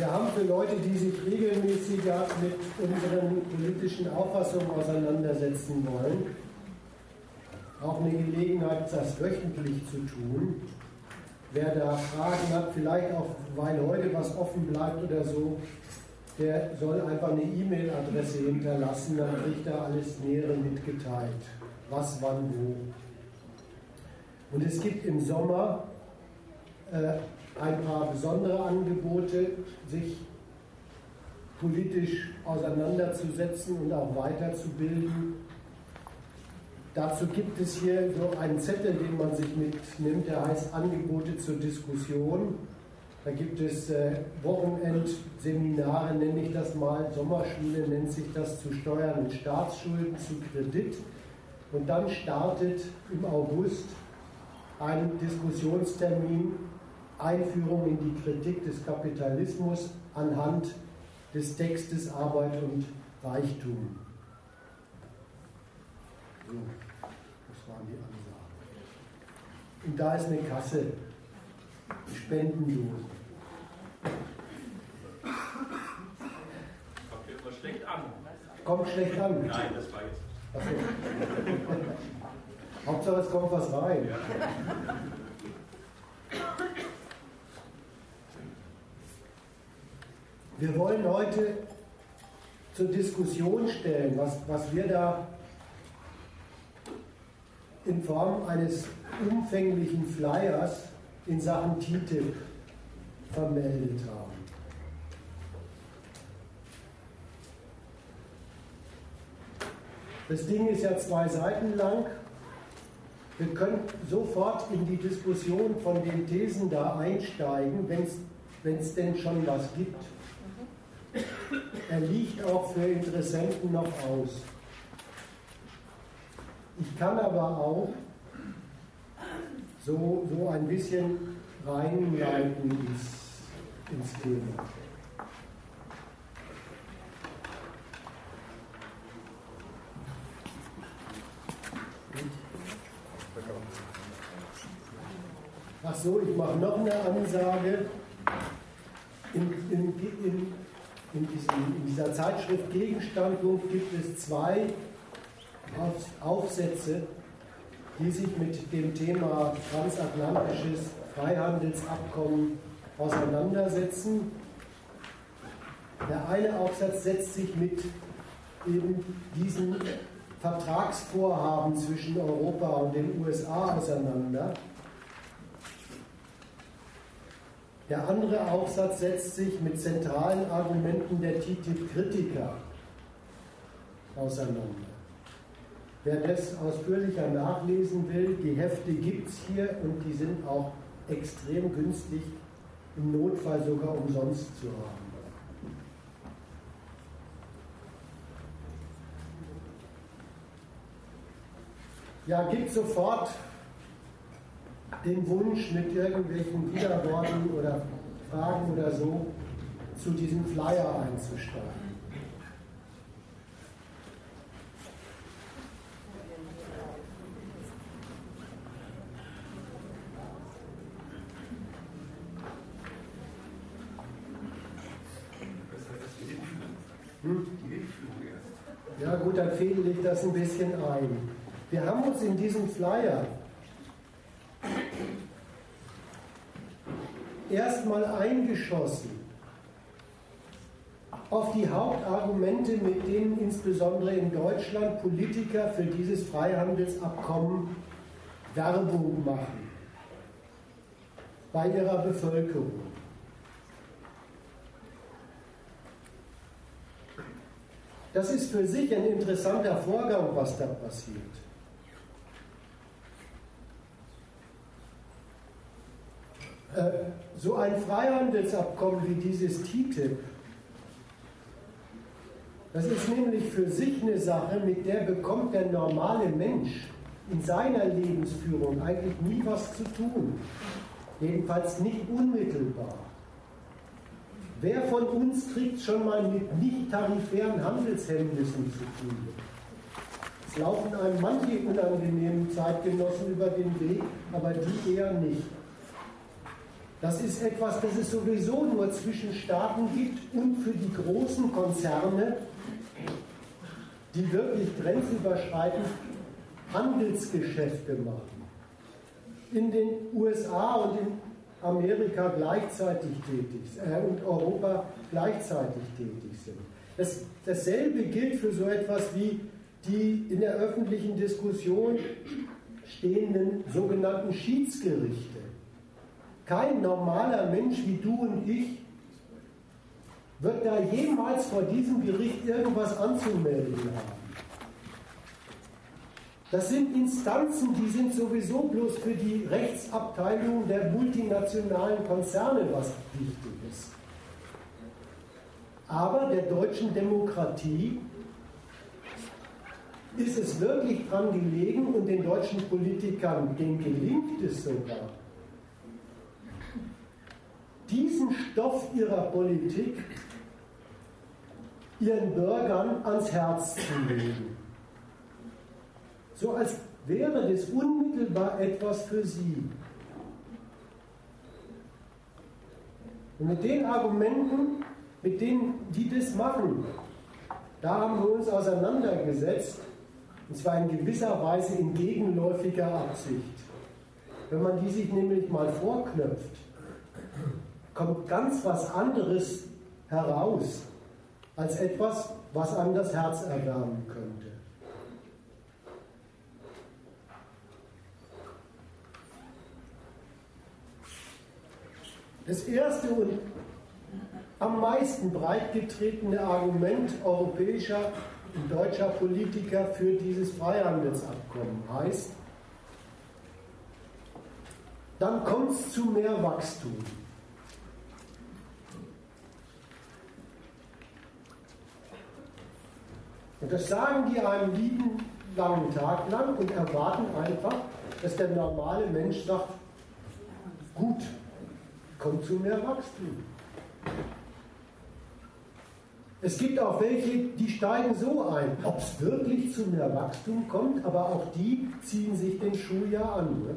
Wir haben für Leute, die sich regelmäßiger mit unseren politischen Auffassungen auseinandersetzen wollen, auch eine Gelegenheit, das wöchentlich zu tun. Wer da Fragen hat, vielleicht auch, weil heute was offen bleibt oder so, der soll einfach eine E-Mail-Adresse hinterlassen, dann kriegt er alles Nähere mitgeteilt. Was, wann, wo. Und es gibt im Sommer äh, ein paar besondere Angebote, sich politisch auseinanderzusetzen und auch weiterzubilden. Dazu gibt es hier so einen Zettel, den man sich mitnimmt, der heißt Angebote zur Diskussion. Da gibt es äh, Wochenendseminare, nenne ich das mal, Sommerschule nennt sich das zu Steuern und Staatsschulden, zu Kredit. Und dann startet im August ein Diskussionstermin Einführung in die Kritik des Kapitalismus anhand des Textes Arbeit und Reichtum. So, das waren die Ansagen. Und da ist eine Kasse, Spendendose. Kommt schlecht an. Kommt schlecht an. Nein, das war jetzt. Achso. Hauptsache es kommt was rein. Ja. Wir wollen heute zur Diskussion stellen, was, was wir da in Form eines umfänglichen Flyers in Sachen TTIP vermeldet haben. Das Ding ist ja zwei Seiten lang. Wir können sofort in die Diskussion von den Thesen da einsteigen, wenn es denn schon was gibt. Er liegt auch für Interessenten noch aus. Ich kann aber auch so, so ein bisschen reinleiten ins, ins Thema. Ach so, ich mache noch eine Ansage. In, in, in, in, diesem, in dieser Zeitschrift Gegenstandpunkt gibt es zwei Aufsätze, die sich mit dem Thema transatlantisches Freihandelsabkommen auseinandersetzen. Der eine Aufsatz setzt sich mit eben diesem Vertragsvorhaben zwischen Europa und den USA auseinander. Der andere Aufsatz setzt sich mit zentralen Argumenten der TTIP-Kritiker auseinander. Wer das ausführlicher nachlesen will, die Hefte gibt es hier und die sind auch extrem günstig, im Notfall sogar umsonst zu haben. Ja, gibt sofort den Wunsch, mit irgendwelchen Widerworten oder Fragen oder so zu diesem Flyer einzusteigen. Hm? Ja gut, dann fädel ich das ein bisschen ein. Wir haben uns in diesem Flyer erstmal eingeschossen auf die Hauptargumente, mit denen insbesondere in Deutschland Politiker für dieses Freihandelsabkommen Werbung machen bei ihrer Bevölkerung. Das ist für sich ein interessanter Vorgang, was da passiert. So ein Freihandelsabkommen wie dieses TTIP, das ist nämlich für sich eine Sache, mit der bekommt der normale Mensch in seiner Lebensführung eigentlich nie was zu tun. Jedenfalls nicht unmittelbar. Wer von uns kriegt schon mal mit nicht tarifären Handelshemmnissen zu tun? Es laufen einem manche unangenehmen Zeitgenossen über den Weg, aber die eher nicht. Das ist etwas, das es sowieso nur zwischen Staaten gibt und für die großen Konzerne, die wirklich grenzüberschreitend Handelsgeschäfte machen. In den USA und in Amerika gleichzeitig tätig äh, und Europa gleichzeitig tätig sind. Das, dasselbe gilt für so etwas wie die in der öffentlichen Diskussion stehenden sogenannten Schiedsgerichte. Kein normaler Mensch wie du und ich wird da jemals vor diesem Gericht irgendwas anzumelden haben. Das sind Instanzen, die sind sowieso bloß für die Rechtsabteilung der multinationalen Konzerne was wichtig ist. Aber der deutschen Demokratie ist es wirklich dran gelegen und den deutschen Politikern, denen gelingt es sogar, diesen Stoff ihrer Politik ihren Bürgern ans Herz zu legen. So als wäre das unmittelbar etwas für sie. Und mit den Argumenten, mit denen die das machen, da haben wir uns auseinandergesetzt, und zwar in gewisser Weise in gegenläufiger Absicht. Wenn man die sich nämlich mal vorknöpft, kommt ganz was anderes heraus als etwas, was einem das Herz erwärmen könnte. Das erste und am meisten breitgetretene Argument europäischer und deutscher Politiker für dieses Freihandelsabkommen heißt, dann kommt es zu mehr Wachstum. Und das sagen die einen lieben langen Tag lang und erwarten einfach, dass der normale Mensch sagt, gut, kommt zu mehr Wachstum. Es gibt auch welche, die steigen so ein, ob es wirklich zu mehr Wachstum kommt, aber auch die ziehen sich den Schuh ja an. Ne?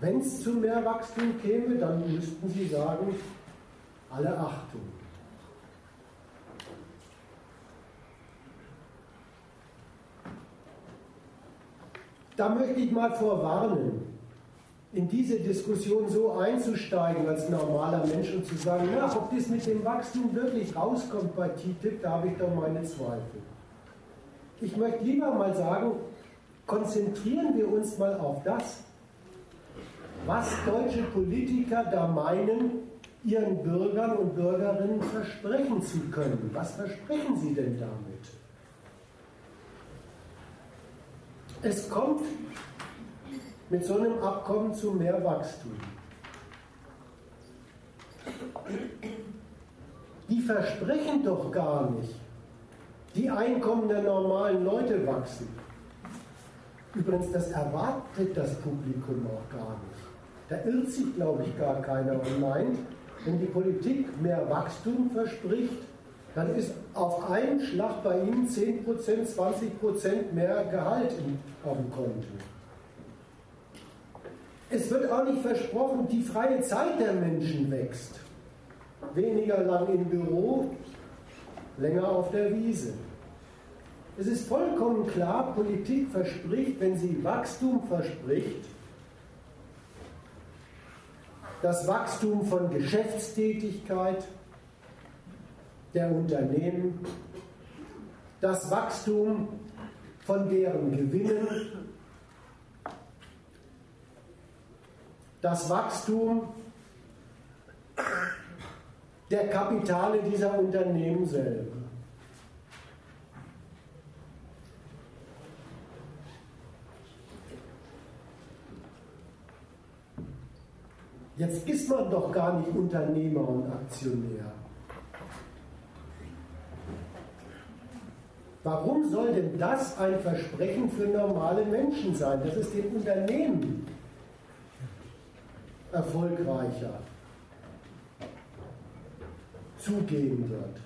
Wenn es zu mehr Wachstum käme, dann müssten sie sagen, alle Achtung. Da möchte ich mal vorwarnen, in diese Diskussion so einzusteigen als normaler Mensch und zu sagen, na, ob das mit dem Wachstum wirklich rauskommt bei TTIP, da habe ich doch meine Zweifel. Ich möchte lieber mal sagen, konzentrieren wir uns mal auf das, was deutsche Politiker da meinen, ihren Bürgern und Bürgerinnen versprechen zu können. Was versprechen sie denn damit? Es kommt mit so einem Abkommen zu mehr Wachstum. Die versprechen doch gar nicht, die Einkommen der normalen Leute wachsen. Übrigens, das erwartet das Publikum auch gar nicht. Da irrt sich, glaube ich, gar keiner und meint, wenn die Politik mehr Wachstum verspricht, dann ist auf einen Schlag bei Ihnen 10%, 20% mehr Gehalt auf dem Konto. Es wird auch nicht versprochen, die freie Zeit der Menschen wächst. Weniger lang im Büro, länger auf der Wiese. Es ist vollkommen klar, Politik verspricht, wenn sie Wachstum verspricht, das Wachstum von Geschäftstätigkeit der Unternehmen, das Wachstum von deren Gewinnen das Wachstum der Kapitale dieser Unternehmen selber. Jetzt ist man doch gar nicht Unternehmer und Aktionär. Warum soll denn das ein Versprechen für normale Menschen sein? Das ist dem Unternehmen erfolgreicher zugehen wird.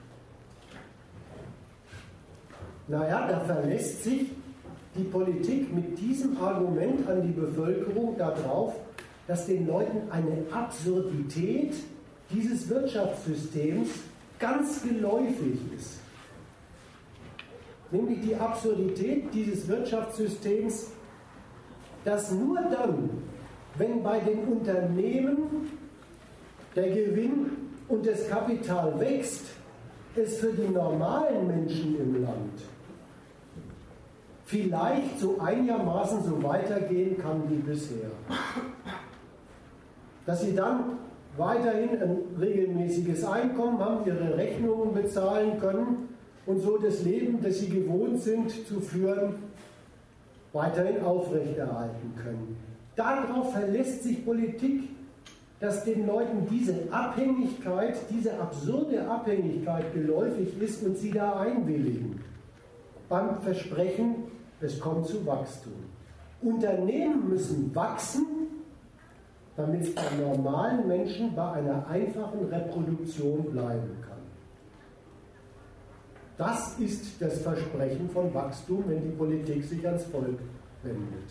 Naja, da verlässt sich die Politik mit diesem Argument an die Bevölkerung darauf, dass den Leuten eine Absurdität dieses Wirtschaftssystems ganz geläufig ist. Nämlich die Absurdität dieses Wirtschaftssystems, dass nur dann, wenn bei den Unternehmen der Gewinn und das Kapital wächst, es für die normalen Menschen im Land vielleicht so einigermaßen so weitergehen kann wie bisher. Dass sie dann weiterhin ein regelmäßiges Einkommen haben, ihre Rechnungen bezahlen können und so das Leben, das sie gewohnt sind zu führen, weiterhin aufrechterhalten können. Darauf verlässt sich Politik, dass den Leuten diese Abhängigkeit, diese absurde Abhängigkeit geläufig ist und sie da einwilligen. Beim Versprechen, es kommt zu Wachstum. Unternehmen müssen wachsen, damit es bei normalen Menschen bei einer einfachen Reproduktion bleiben. Das ist das Versprechen von Wachstum, wenn die Politik sich ans Volk wendet.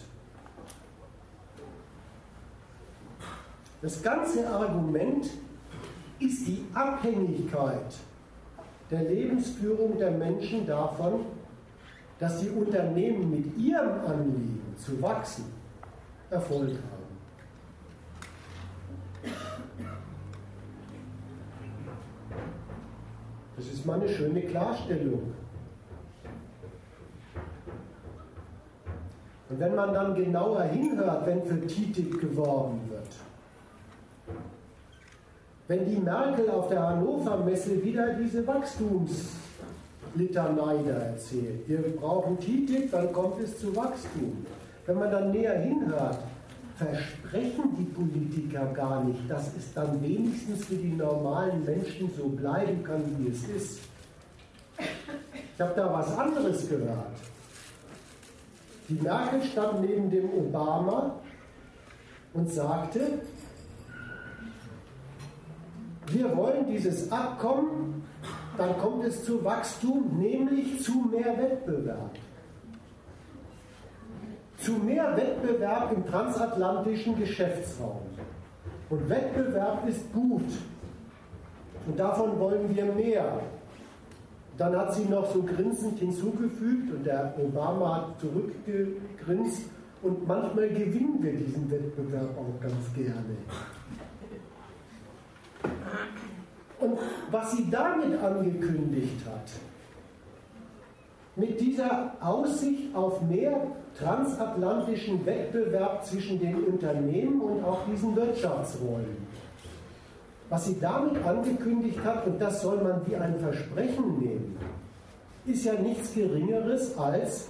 Das ganze Argument ist die Abhängigkeit der Lebensführung der Menschen davon, dass die Unternehmen mit ihrem Anliegen zu wachsen Erfolg haben. Das ist mal eine schöne Klarstellung. Und wenn man dann genauer hinhört, wenn für TTIP geworben wird, wenn die Merkel auf der Hannover Messe wieder diese Wachstums Litanei da erzählt. Wir brauchen TTIP, dann kommt es zu Wachstum. Wenn man dann näher hinhört, versprechen die Politiker gar nicht, dass es dann wenigstens für die normalen Menschen so bleiben kann, wie es ist. Ich habe da was anderes gehört. Die Merkel stand neben dem Obama und sagte, wir wollen dieses Abkommen dann kommt es zu Wachstum, nämlich zu mehr Wettbewerb. Zu mehr Wettbewerb im transatlantischen Geschäftsraum. Und Wettbewerb ist gut. Und davon wollen wir mehr. Dann hat sie noch so grinsend hinzugefügt und der Obama hat zurückgegrinst und manchmal gewinnen wir diesen Wettbewerb auch ganz gerne. Und was sie damit angekündigt hat, mit dieser Aussicht auf mehr transatlantischen Wettbewerb zwischen den Unternehmen und auch diesen Wirtschaftsräumen. Was sie damit angekündigt hat, und das soll man wie ein Versprechen nehmen, ist ja nichts Geringeres als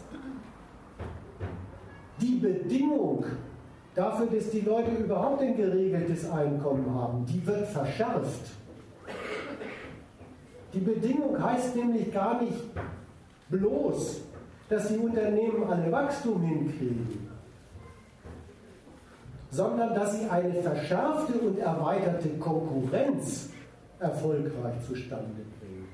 die Bedingung dafür, dass die Leute überhaupt ein geregeltes Einkommen haben, die wird verschärft. Die Bedingung heißt nämlich gar nicht bloß, dass die Unternehmen alle Wachstum hinkriegen, sondern dass sie eine verschärfte und erweiterte Konkurrenz erfolgreich zustande bringen.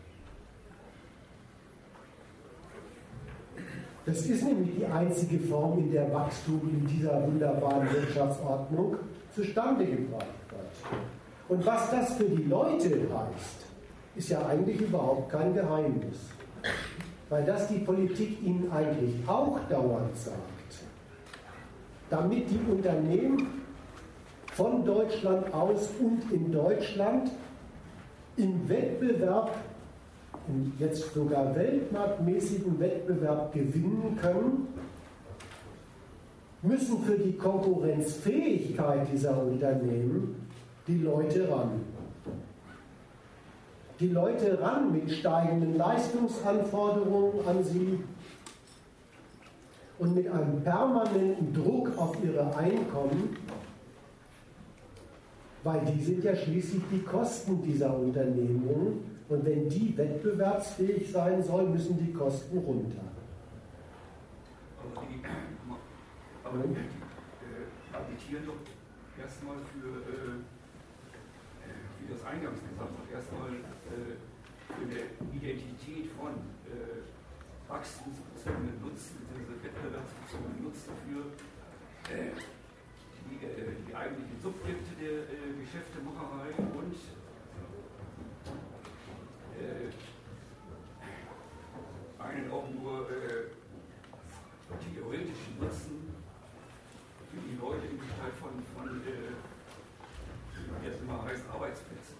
Das ist nämlich die einzige Form, in der Wachstum in dieser wunderbaren Wirtschaftsordnung zustande gebracht wird. Und was das für die Leute heißt, ist ja eigentlich überhaupt kein Geheimnis. Weil das die Politik ihnen eigentlich auch dauernd sagt. Damit die Unternehmen von Deutschland aus und in Deutschland im Wettbewerb, im jetzt sogar weltmarktmäßigen Wettbewerb gewinnen können, müssen für die Konkurrenzfähigkeit dieser Unternehmen die Leute ran die Leute ran mit steigenden Leistungsanforderungen an sie und mit einem permanenten Druck auf ihre Einkommen, weil die sind ja schließlich die Kosten dieser Unternehmungen und wenn die wettbewerbsfähig sein sollen, müssen die Kosten runter. Aber die, aber die äh, agitieren doch erstmal für, äh, wie das eingangs gesagt hat, erstmal äh, eine Identität von äh, wachstumsbezogenen Nutzen, diese wettbewerbsbezogenen Nutzen für äh, die, äh, die eigentlichen Subjekte der äh, Geschäftemacherei und äh, einen auch nur äh, theoretischen Nutzen für die Leute in Gestalt von, von äh, jetzt immer heißt Arbeitsplätzen.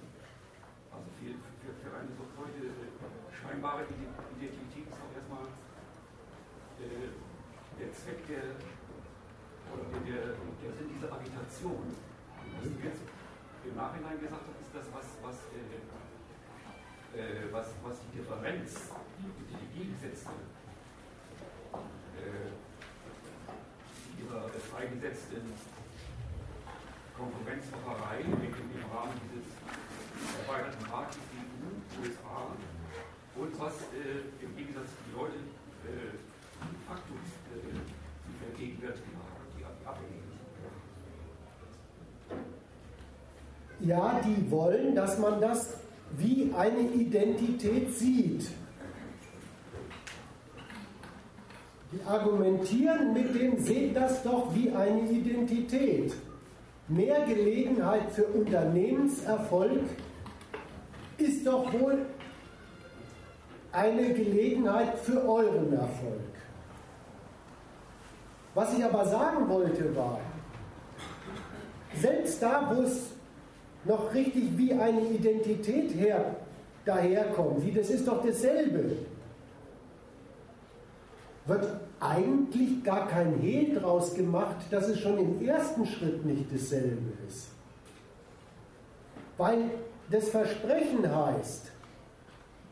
Also für, für, für eine so solche äh, scheinbare Identität ist auch erstmal äh, der Zweck der, oder der, der Sinn dieser Agitation. Was du jetzt Nachhinein gesagt hast, ist das, was, was, äh, äh, was, was die Differenz, die, die Gegensätze äh, ihrer freigesetzten Konkurrenzmacherei im Rahmen dieses erweiterten Marktes EU, USA und was äh, im Gegensatz zu den Leuten äh, Faktus äh, die vergegenwärtigen die Abhängigen Ja, die wollen, dass man das wie eine Identität sieht. Die argumentieren mit dem, seht das doch wie eine Identität. Mehr Gelegenheit für Unternehmenserfolg ist doch wohl eine Gelegenheit für euren Erfolg. Was ich aber sagen wollte war, selbst da, wo es noch richtig wie eine Identität her, daherkommt, wie das ist doch dasselbe, wird eigentlich gar kein Hehl draus gemacht, dass es schon im ersten Schritt nicht dasselbe ist. Weil das Versprechen heißt,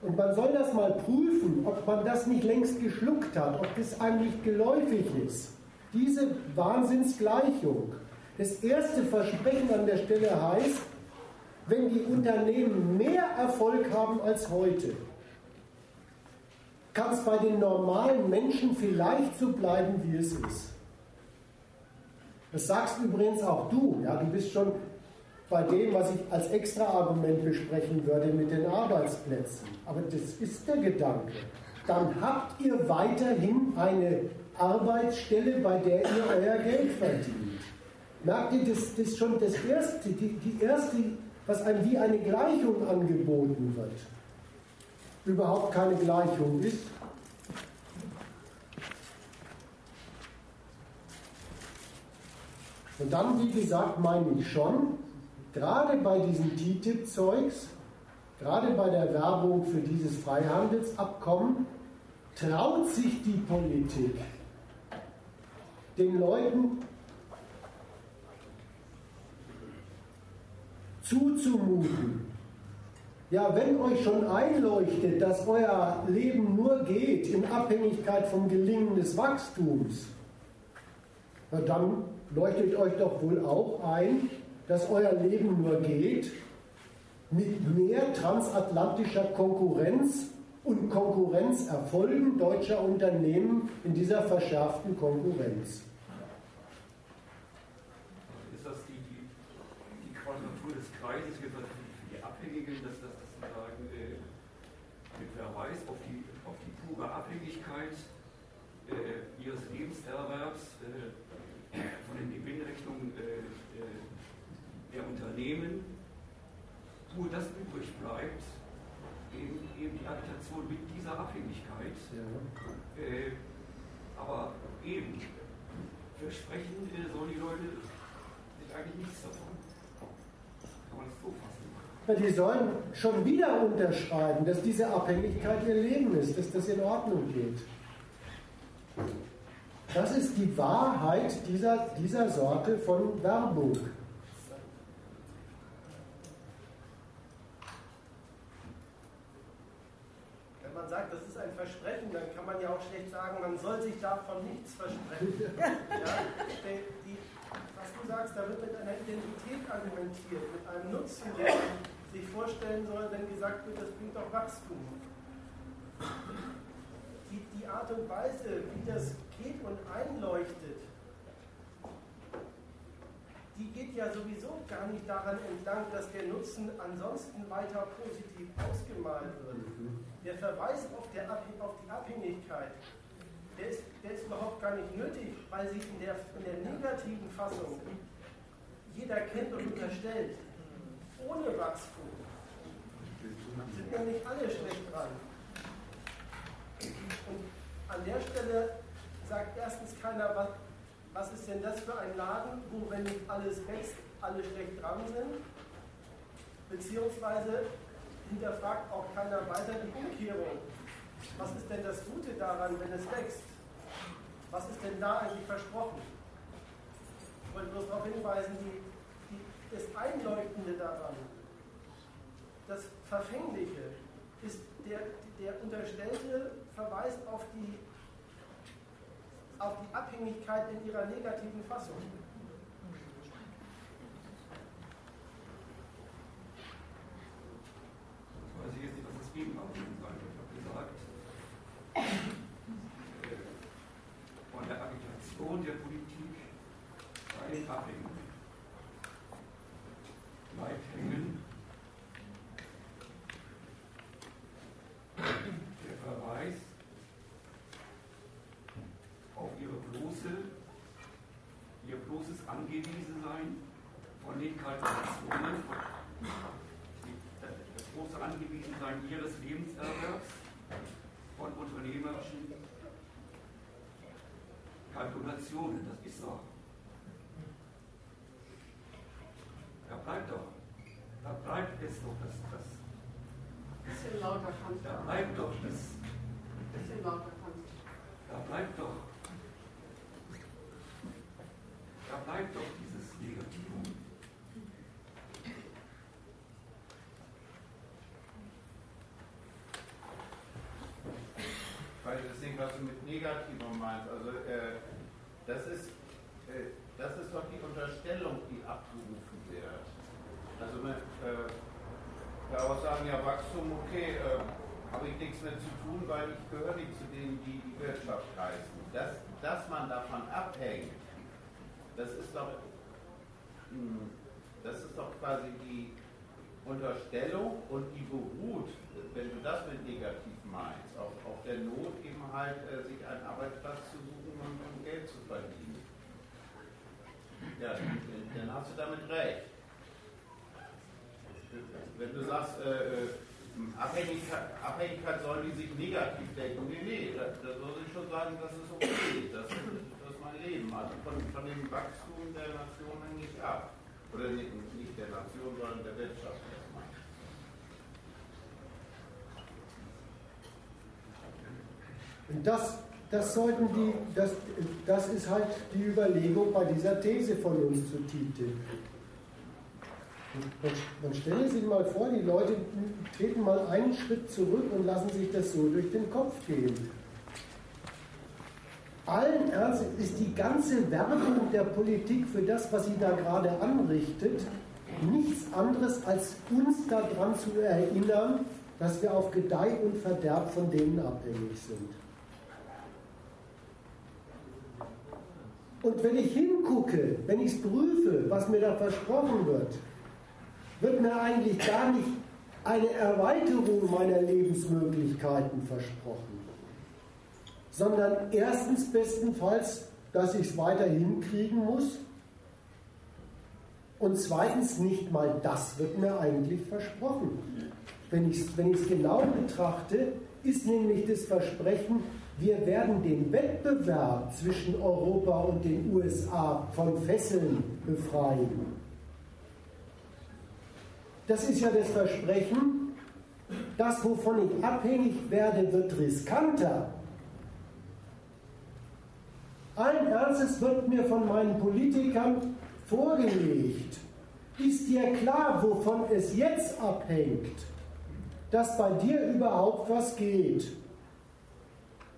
und man soll das mal prüfen, ob man das nicht längst geschluckt hat, ob das eigentlich geläufig ist. Diese Wahnsinnsgleichung. Das erste Versprechen an der Stelle heißt, wenn die Unternehmen mehr Erfolg haben als heute, kann es bei den normalen Menschen vielleicht so bleiben, wie es ist. Das sagst übrigens auch du. Ja, du bist schon bei dem, was ich als Extra-Argument besprechen würde mit den Arbeitsplätzen. Aber das ist der Gedanke. Dann habt ihr weiterhin eine Arbeitsstelle, bei der ihr euer Geld verdient. Merkt ihr, das, ist schon das erste, die, die erste, was einem wie eine Gleichung angeboten wird. Überhaupt keine Gleichung ist. Und dann, wie gesagt, meine ich schon, gerade bei diesem TTIP-Zeugs, gerade bei der Werbung für dieses Freihandelsabkommen, traut sich die Politik den Leuten zuzumuten. Ja, wenn euch schon einleuchtet, dass euer Leben nur geht in Abhängigkeit vom Gelingen des Wachstums, dann leuchtet euch doch wohl auch ein, dass euer Leben nur geht mit mehr transatlantischer Konkurrenz und Konkurrenzerfolgen deutscher Unternehmen in dieser verschärften Konkurrenz. Ist das die, die, die Des Kreises für die Abhängigen, dass das sozusagen äh, mit Verweis auf die, auf die pure Abhängigkeit äh, ihres Lebenserwerbs äh, von den Gewinnrichtungen äh, äh, der Unternehmen nur das übrig bleibt, eben, eben die Agitation mit dieser Abhängigkeit. Ja. Äh, aber eben, versprechen sollen die Leute sich eigentlich nichts davon. Kann man das so fassen? Die sollen schon wieder unterschreiben, dass diese Abhängigkeit ihr Leben ist, dass das in Ordnung geht. Das ist die Wahrheit dieser, dieser Sorte von Werbung. man sagt, das ist ein Versprechen, dann kann man ja auch schlecht sagen, man soll sich davon nichts versprechen. Ja, die, was du sagst, da wird mit einer Identität argumentiert, mit einem Nutzen, man sich vorstellen soll, wenn gesagt wird, das bringt doch Wachstum. Die, die Art und Weise, wie das geht und einleuchtet, die geht ja sowieso gar nicht daran entlang, dass der Nutzen ansonsten weiter positiv ausgemalt wird. Der Verweis auf, der, auf die Abhängigkeit, der ist, der ist, überhaupt gar nicht nötig, weil sie in der, in der negativen Fassung jeder kennt und unterstellt, ohne Wachstum sind nämlich alle schlecht dran. Und an der Stelle sagt erstens keiner, was, was ist denn das für ein Laden, wo, wenn nicht alles wächst, alle schlecht dran sind. Beziehungsweise hinterfragt auch keiner weiter die Umkehrung. Was ist denn das Gute daran, wenn es wächst? Was ist denn da eigentlich versprochen? Ich wollte bloß darauf hinweisen, die, das Einleuchtende daran, das Verfängliche, ist der, der unterstellte Verweis auf die, auf die Abhängigkeit in ihrer negativen Fassung. weiß ich jetzt nicht, was das Gegenteil sein wird. Ich habe gesagt, von der Agitation der Politik sei abhängig. Bleibt hängen. Der Verweis auf ihre bloße, ihr bloßes Angewiesensein von den Kalkulationen, das große Angewiesensein ihres Lebenserwerbs von unternehmerischen Kalkulationen. Das ist so. Da bleibt doch, da bleibt es doch das, das Bisschen lauter kannst da bleibt doch das, Bisschen lauter kannst da bleibt doch, da bleibt doch dieses Negativum. weil das Ding, was du mit Negativum meinst, also äh, das ist äh, das ist doch die Unterstellung, die abgerufen wird. Also man, äh, daraus sagen ja Wachstum, okay, äh, habe ich nichts mehr zu tun, weil ich gehöre nicht zu denen, die die Wirtschaft reißen. Dass, dass man davon abhängt, das ist doch, mh, das ist doch quasi die Unterstellung und die beruht, wenn du das mit negativ meinst, auf, auf der Not eben halt, äh, sich einen Arbeitsplatz zu suchen und, um Geld zu verdienen. Ja, dann hast du damit recht. Wenn du sagst, äh, äh, Abhängigkeit, Abhängigkeit sollen die sich negativ denken, nee, nee, da, da soll ich schon sagen, das ist okay, das, das ist mein Leben. Also von, von dem Wachstum der Nation hänge ich ab. Oder nicht, nicht der Nation, sondern der Wirtschaft. Und das, das sollten die, das, das ist halt die Überlegung bei dieser These von uns zu TTIP. Man, man stelle sich mal vor, die Leute treten mal einen Schritt zurück und lassen sich das so durch den Kopf gehen. Allen Ernstes ist die ganze Werbung der Politik für das, was sie da gerade anrichtet, nichts anderes als uns daran zu erinnern, dass wir auf Gedeih und Verderb von denen abhängig sind. Und wenn ich hingucke, wenn ich es prüfe, was mir da versprochen wird, wird mir eigentlich gar nicht eine Erweiterung meiner Lebensmöglichkeiten versprochen, sondern erstens bestenfalls, dass ich es weiter hinkriegen muss und zweitens nicht mal das wird mir eigentlich versprochen. Wenn ich es wenn genau betrachte, ist nämlich das Versprechen, wir werden den Wettbewerb zwischen Europa und den USA von Fesseln befreien. Das ist ja das Versprechen, das, wovon ich abhängig werde, wird riskanter. Allen Ernstes wird mir von meinen Politikern vorgelegt, ist dir klar, wovon es jetzt abhängt, dass bei dir überhaupt was geht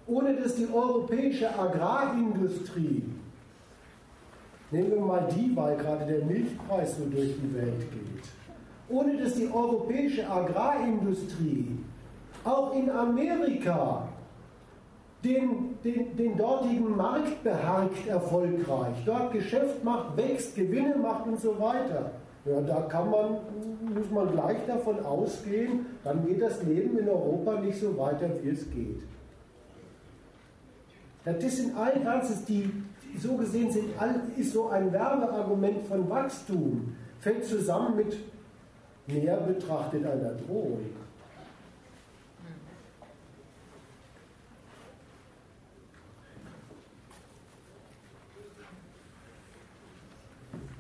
ohne dass die europäische Agrarindustrie, nehmen wir mal die, weil gerade der Milchpreis so durch die Welt geht, ohne dass die europäische Agrarindustrie auch in Amerika den, den, den dortigen Markt beharkt erfolgreich, dort Geschäft macht, wächst, Gewinne macht und so weiter. Ja, da kann man, muss man gleich davon ausgehen, dann geht das Leben in Europa nicht so weiter, wie es geht. Das sind allen Ernstes die, so gesehen sind, ist so ein Werbeargument von Wachstum, fällt zusammen mit näher betrachtet einer Drohung.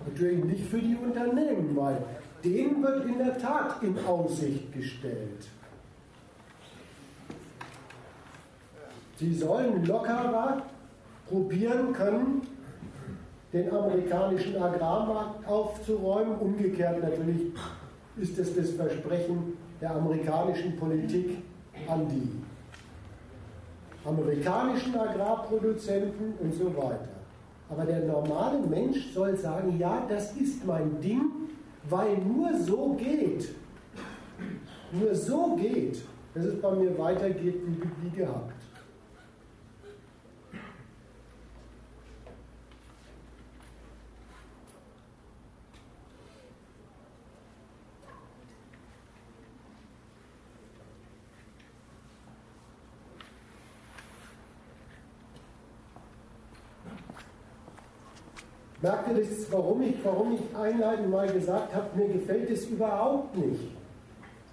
Natürlich nicht für die Unternehmen, weil denen wird in der Tat in Aussicht gestellt. Sie sollen lockerer probieren können, den amerikanischen Agrarmarkt aufzuräumen. Umgekehrt natürlich ist es das Versprechen der amerikanischen Politik an die amerikanischen Agrarproduzenten und so weiter. Aber der normale Mensch soll sagen, ja, das ist mein Ding, weil nur so geht. Nur so geht, dass es bei mir weitergeht wie, wie gehabt. Merkt ihr das, warum ich, warum ich einleitend mal gesagt habe, mir gefällt es überhaupt nicht,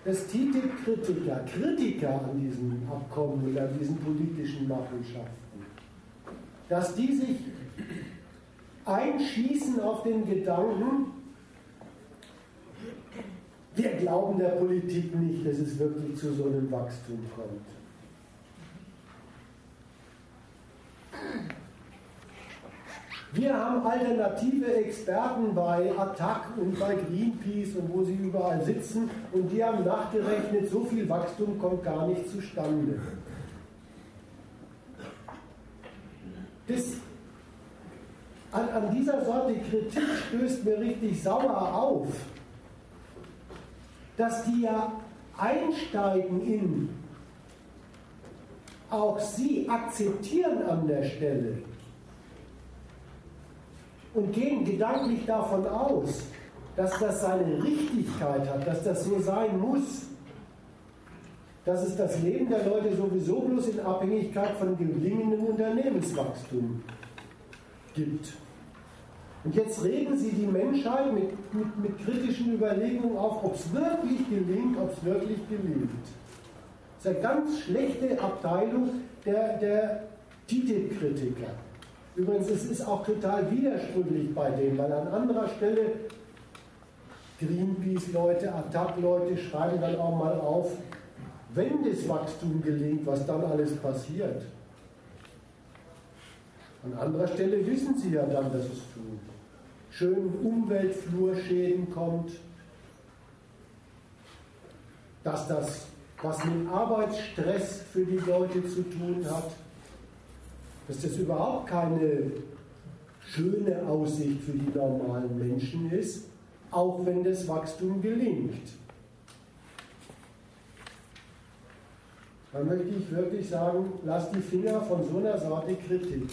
dass TTIP-Kritiker, Kritiker an diesem Abkommen oder an diesen politischen Machenschaften, dass die sich einschießen auf den Gedanken, wir glauben der Politik nicht, dass es wirklich zu so einem Wachstum kommt. Wir haben alternative Experten bei Attac und bei Greenpeace und wo sie überall sitzen und die haben nachgerechnet, so viel Wachstum kommt gar nicht zustande. Das, an, an dieser Sorte Kritik stößt mir richtig sauer auf, dass die ja einsteigen in, auch sie akzeptieren an der Stelle, und gehen gedanklich davon aus, dass das seine Richtigkeit hat, dass das so sein muss, dass es das Leben der Leute sowieso bloß in Abhängigkeit von gelingendem Unternehmenswachstum gibt. Und jetzt regen Sie die Menschheit mit, mit, mit kritischen Überlegungen auf, ob es wirklich gelingt, ob es wirklich gelingt. Das ist eine ganz schlechte Abteilung der, der TTIP-Kritiker. Übrigens, es ist auch total widersprüchlich bei denen, weil an anderer Stelle Greenpeace-Leute, Attac-Leute schreiben dann auch mal auf, wenn das Wachstum gelingt, was dann alles passiert. An anderer Stelle wissen sie ja dann, dass es zu schönen Umweltflurschäden kommt, dass das was mit Arbeitsstress für die Leute zu tun hat dass das überhaupt keine schöne Aussicht für die normalen Menschen ist, auch wenn das Wachstum gelingt. Dann möchte ich wirklich sagen, lass die Finger von so einer Sorte Kritik.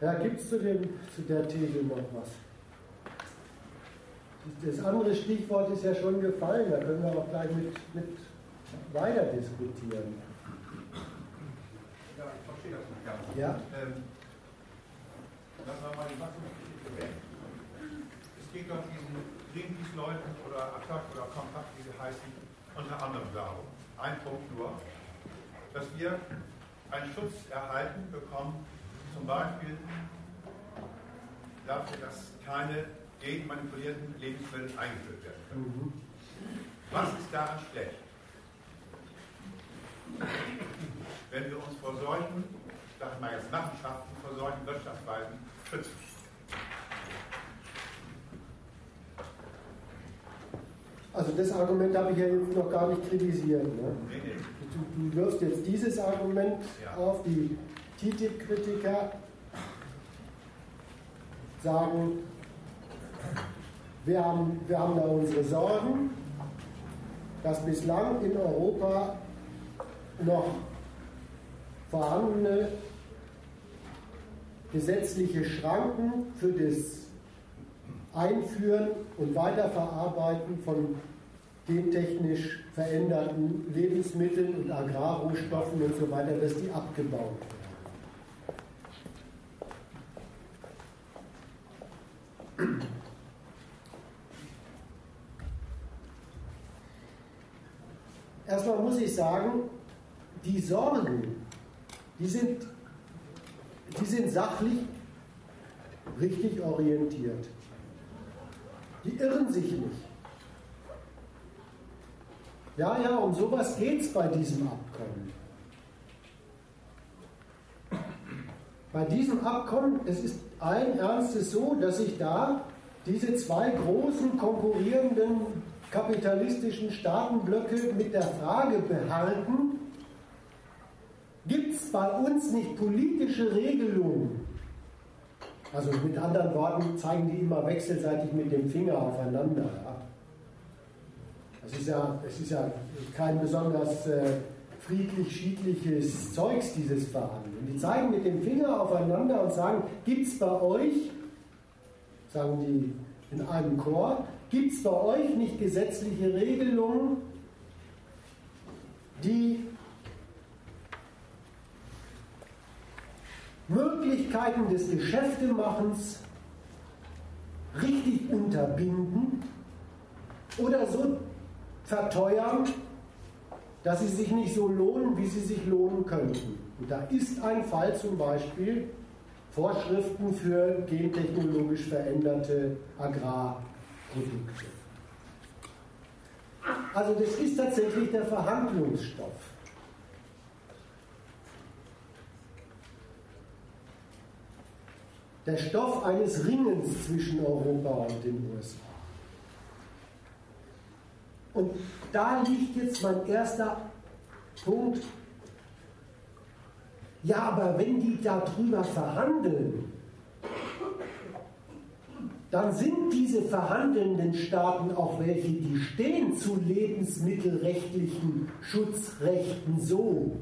Ja, gibt es zu, zu der These noch was? Das andere Stichwort ist ja schon gefallen, da können wir auch gleich mit, mit weiter diskutieren. Ja, verstehe das nicht ganz. Ja. Ähm, lassen wir mal die Wachstumsgeschichte weg. Es geht doch diesen Greenpeace-Leuten oder Attac oder Compact, wie sie heißen, unter anderem darum. Ein Punkt nur, dass wir einen Schutz erhalten bekommen, zum Beispiel dafür, dass keine genmanipulierten Lebensmittel eingeführt werden können. Mhm. Was ist daran schlecht? Wenn wir uns vor solchen, sag ich mal jetzt Machenschaften, vor solchen Wirtschaftsweisen schützen. Also das Argument habe ich ja jetzt noch gar nicht kritisiert. Ne? Nee, nee. Du, du wirfst jetzt dieses Argument Ja. auf, die TTIP-Kritiker sagen, wir haben, wir haben da unsere Sorgen, dass bislang in Europa noch vorhandene gesetzliche Schranken für das Einführen und Weiterverarbeiten von gentechnisch veränderten Lebensmitteln und Agrarrohstoffen und so weiter, dass die abgebaut werden. Erstmal muss ich sagen, die Sorgen, die sind, die sind sachlich richtig orientiert. Die irren sich nicht. Ja, ja, um sowas geht es bei diesem Abkommen. Bei diesem Abkommen, es ist allen Ernstes so, dass sich da diese zwei großen konkurrierenden kapitalistischen Staatenblöcke mit der Frage behalten, gibt es bei uns nicht politische Regelungen? Also mit anderen Worten zeigen die immer wechselseitig mit dem Finger aufeinander. Ja. Es, ist ja, ist ja kein besonders äh, friedlich-schiedliches Zeugs, dieses Verhandeln. Die zeigen mit dem Finger aufeinander und sagen, gibt es bei euch, sagen die in einem Chor, gibt es bei euch nicht gesetzliche Regelungen, die Möglichkeiten des Geschäftemachens richtig unterbinden oder so verteuern, dass sie sich nicht so lohnen, wie sie sich lohnen könnten. Und da ist ein Fall zum Beispiel Vorschriften für gentechnologisch veränderte Agrarprodukte. Also das ist tatsächlich der Verhandlungsstoff. Der Stoff eines Ringens zwischen Europa und den USA. Und da liegt jetzt mein erster Punkt. Ja, aber wenn die darüber verhandeln, dann sind diese verhandelnden Staaten auch welche, die stehen zu lebensmittelrechtlichen Schutzrechten so,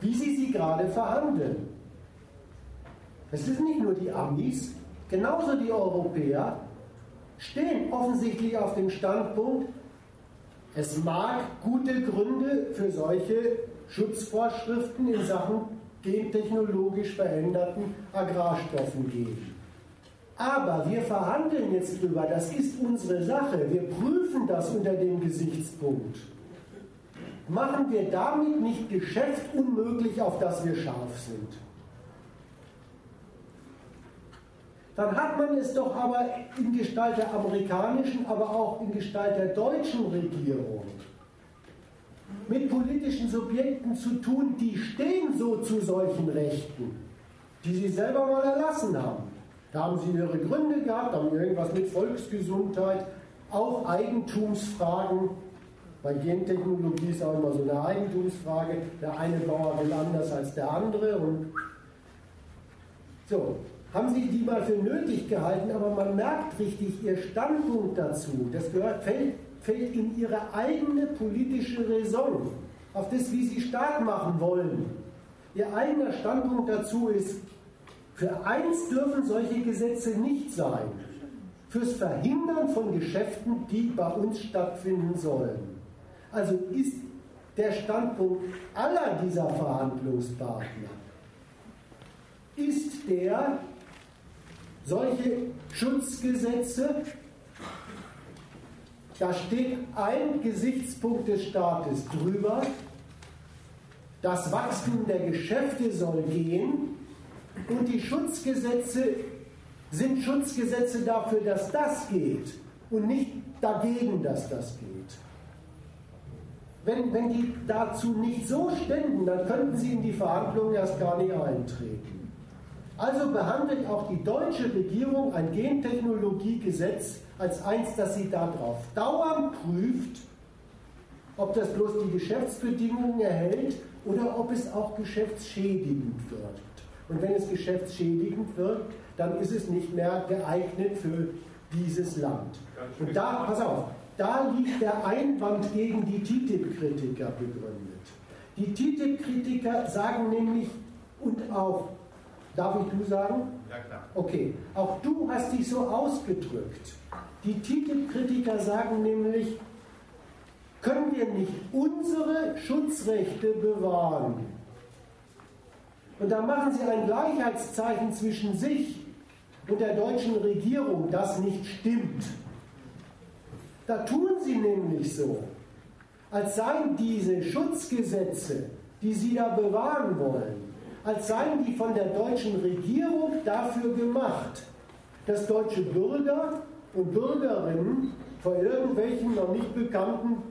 wie sie sie gerade verhandeln. Es sind nicht nur die Amis, genauso die Europäer stehen offensichtlich auf dem Standpunkt, es mag gute Gründe für solche Schutzvorschriften in Sachen gentechnologisch veränderten Agrarstoffen geben. Aber wir verhandeln jetzt drüber, das ist unsere Sache, wir prüfen das unter dem Gesichtspunkt. Machen wir damit nicht Geschäft unmöglich, auf das wir scharf sind. Dann hat man es doch aber in Gestalt der amerikanischen, aber auch in Gestalt der deutschen Regierung mit politischen Subjekten zu tun, die stehen so zu solchen Rechten, die sie selber mal erlassen haben. Da haben sie ihre Gründe gehabt, haben irgendwas mit Volksgesundheit, auch Eigentumsfragen. Bei Gentechnologie ist auch immer so eine Eigentumsfrage. Der eine Bauer will anders als der andere und so. Haben Sie die mal für nötig gehalten, aber man merkt richtig Ihr Standpunkt dazu. Das gehört, fällt, fällt in Ihre eigene politische Raison, auf das, wie Sie Staat machen wollen. Ihr eigener Standpunkt dazu ist, für eins dürfen solche Gesetze nicht sein. Fürs Verhindern von Geschäften, die bei uns stattfinden sollen. Also ist der Standpunkt aller dieser Verhandlungspartner ist der, solche Schutzgesetze, da steht ein Gesichtspunkt des Staates drüber, das Wachstum der Geschäfte soll gehen und die Schutzgesetze sind Schutzgesetze dafür, dass das geht und nicht dagegen, dass das geht. Wenn, wenn die dazu nicht so ständen, dann könnten sie in die Verhandlungen erst gar nicht eintreten. Also behandelt auch die deutsche Regierung ein Gentechnologiegesetz als eins, das sie darauf dauernd prüft, ob das bloß die Geschäftsbedingungen erhält oder ob es auch geschäftsschädigend wird. Und wenn es geschäftsschädigend wird, dann ist es nicht mehr geeignet für dieses Land. Und da, pass auf, da liegt der Einwand gegen die TTIP-Kritiker begründet. Die TTIP-Kritiker sagen nämlich, und auch, darf ich du sagen? Ja, klar. Okay, auch du hast dich so ausgedrückt. Die TTIP-Kritiker sagen nämlich, können wir nicht unsere Schutzrechte bewahren? Und da machen sie ein Gleichheitszeichen zwischen sich und der deutschen Regierung, das nicht stimmt. Da tun sie nämlich so, als seien diese Schutzgesetze, die sie da bewahren wollen, als seien die von der deutschen Regierung dafür gemacht, dass deutsche Bürger und Bürgerinnen vor irgendwelchen noch nicht bekannten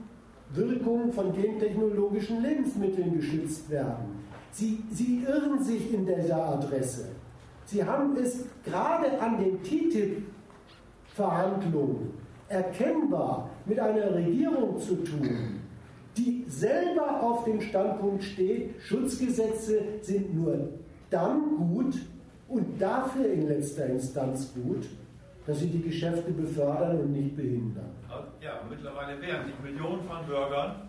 Wirkungen von gentechnologischen Lebensmitteln geschützt werden. Sie, sie irren sich in dieser Adresse. Sie haben es gerade an den TTIP-Verhandlungen erkennbar mit einer Regierung zu tun, die selber auf dem Standpunkt steht, Schutzgesetze sind nur dann gut und dafür in letzter Instanz gut, dass sie die Geschäfte befördern und nicht behindern. Ja, mittlerweile wehren sich Millionen von Bürgern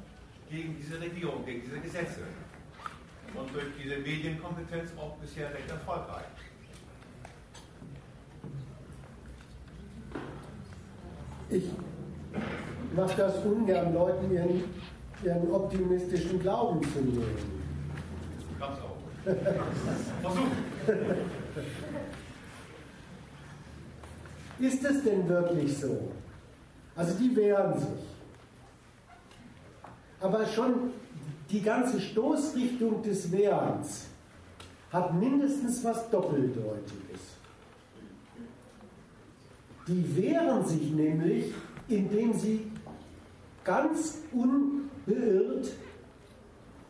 gegen diese Regierung, gegen diese Gesetze. Und durch diese Medienkompetenz auch bisher recht erfolgreich. Ich mache das ungern, Leuten ihren, ihren optimistischen Glauben zu nehmen. Ganz auch. Versuch. Ist es denn wirklich so? Also die wehren sich. Aber schon die ganze Stoßrichtung des Wehrens hat mindestens was Doppeldeutiges. Die wehren sich nämlich, indem sie ganz unbeirrt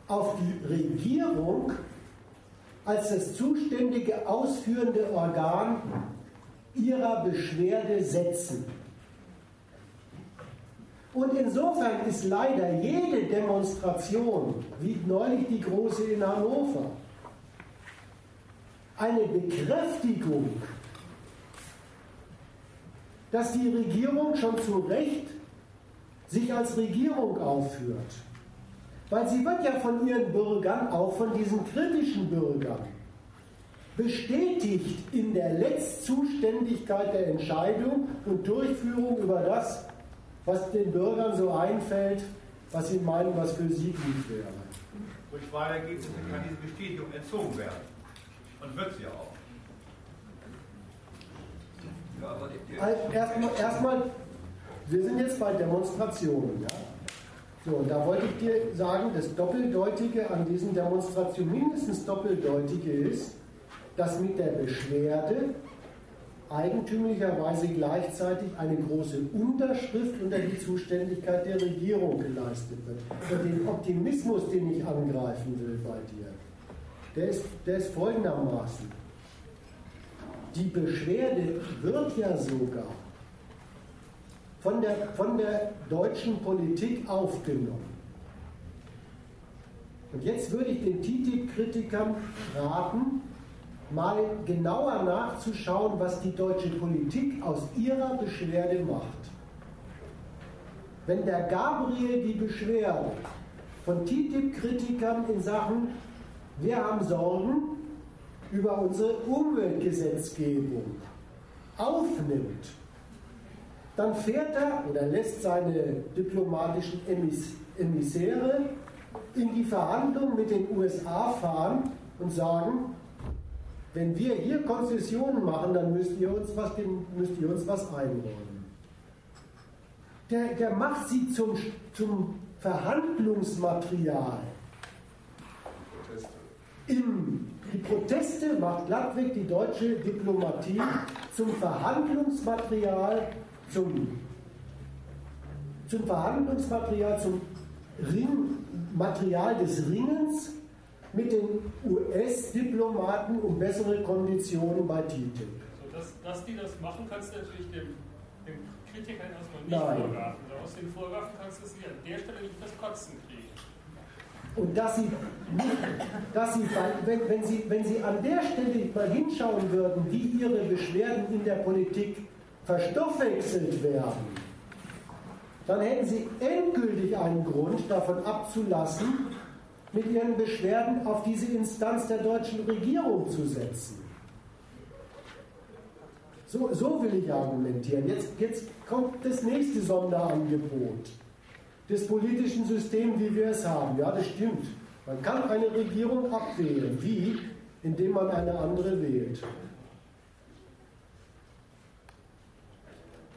auf die Regierung als das zuständige ausführende Organ ihrer Beschwerde setzen. Und insofern ist leider jede Demonstration, wie neulich die große in Hannover, eine Bekräftigung, dass die Regierung schon zu Recht sich als Regierung aufführt. Weil sie wird ja von ihren Bürgern, auch von diesen kritischen Bürgern, bestätigt in der Letztzuständigkeit der Entscheidung und Durchführung über das, was den Bürgern so einfällt, was sie meinen, was für sie gut wäre. Durch Wahlergebnisse kann diese Bestätigung entzogen werden. Und wird sie auch. Ja, Also erstmal, erstmal, wir sind jetzt bei Demonstrationen. Ja? So, und da wollte ich dir sagen, das Doppeldeutige an diesen Demonstrationen, mindestens Doppeldeutige ist, dass mit der Beschwerde eigentümlicherweise gleichzeitig eine große Unterschrift unter die Zuständigkeit der Regierung geleistet wird. Und den Optimismus, den ich angreifen will bei dir, der ist, der ist folgendermaßen. Die Beschwerde wird ja sogar von der, von der deutschen Politik aufgenommen. Und jetzt würde ich den TTIP-Kritikern raten, mal genauer nachzuschauen, was die deutsche Politik aus ihrer Beschwerde macht. Wenn der Gabriel die Beschwerde von TTIP-Kritikern in Sachen wir haben Sorgen über unsere Umweltgesetzgebung aufnimmt, dann fährt er oder lässt seine diplomatischen Emis Emissäre in die Verhandlungen mit den USA fahren und sagen, wenn wir hier Konzessionen machen, dann müsst ihr uns was, müsst ihr uns was einräumen. Der, der macht sie zum, zum Verhandlungsmaterial. Im, die Proteste macht Glattweg die deutsche Diplomatie zum Verhandlungsmaterial, zum, zum Verhandlungsmaterial, zum Ring, Material des Ringens mit den US-Diplomaten um bessere Konditionen bei TTIP. So, dass, dass die das machen, kannst du natürlich dem, dem Kritikern erstmal nicht Nein. vorwerfen. Aus den Vorwerfen kannst du sie an der Stelle nicht das Kotzen kriegen. Und dass sie, dass sie wenn, wenn, sie, wenn sie an der Stelle mal hinschauen würden, wie ihre Beschwerden in der Politik verstoffwechselt werden, dann hätten sie endgültig einen Grund davon abzulassen, mit ihren Beschwerden auf diese Instanz der deutschen Regierung zu setzen. So, so will ich argumentieren. Jetzt, jetzt kommt das nächste Sonderangebot des politischen Systems, wie wir es haben. Ja, das stimmt. Man kann eine Regierung abwählen. Wie? Indem man eine andere wählt.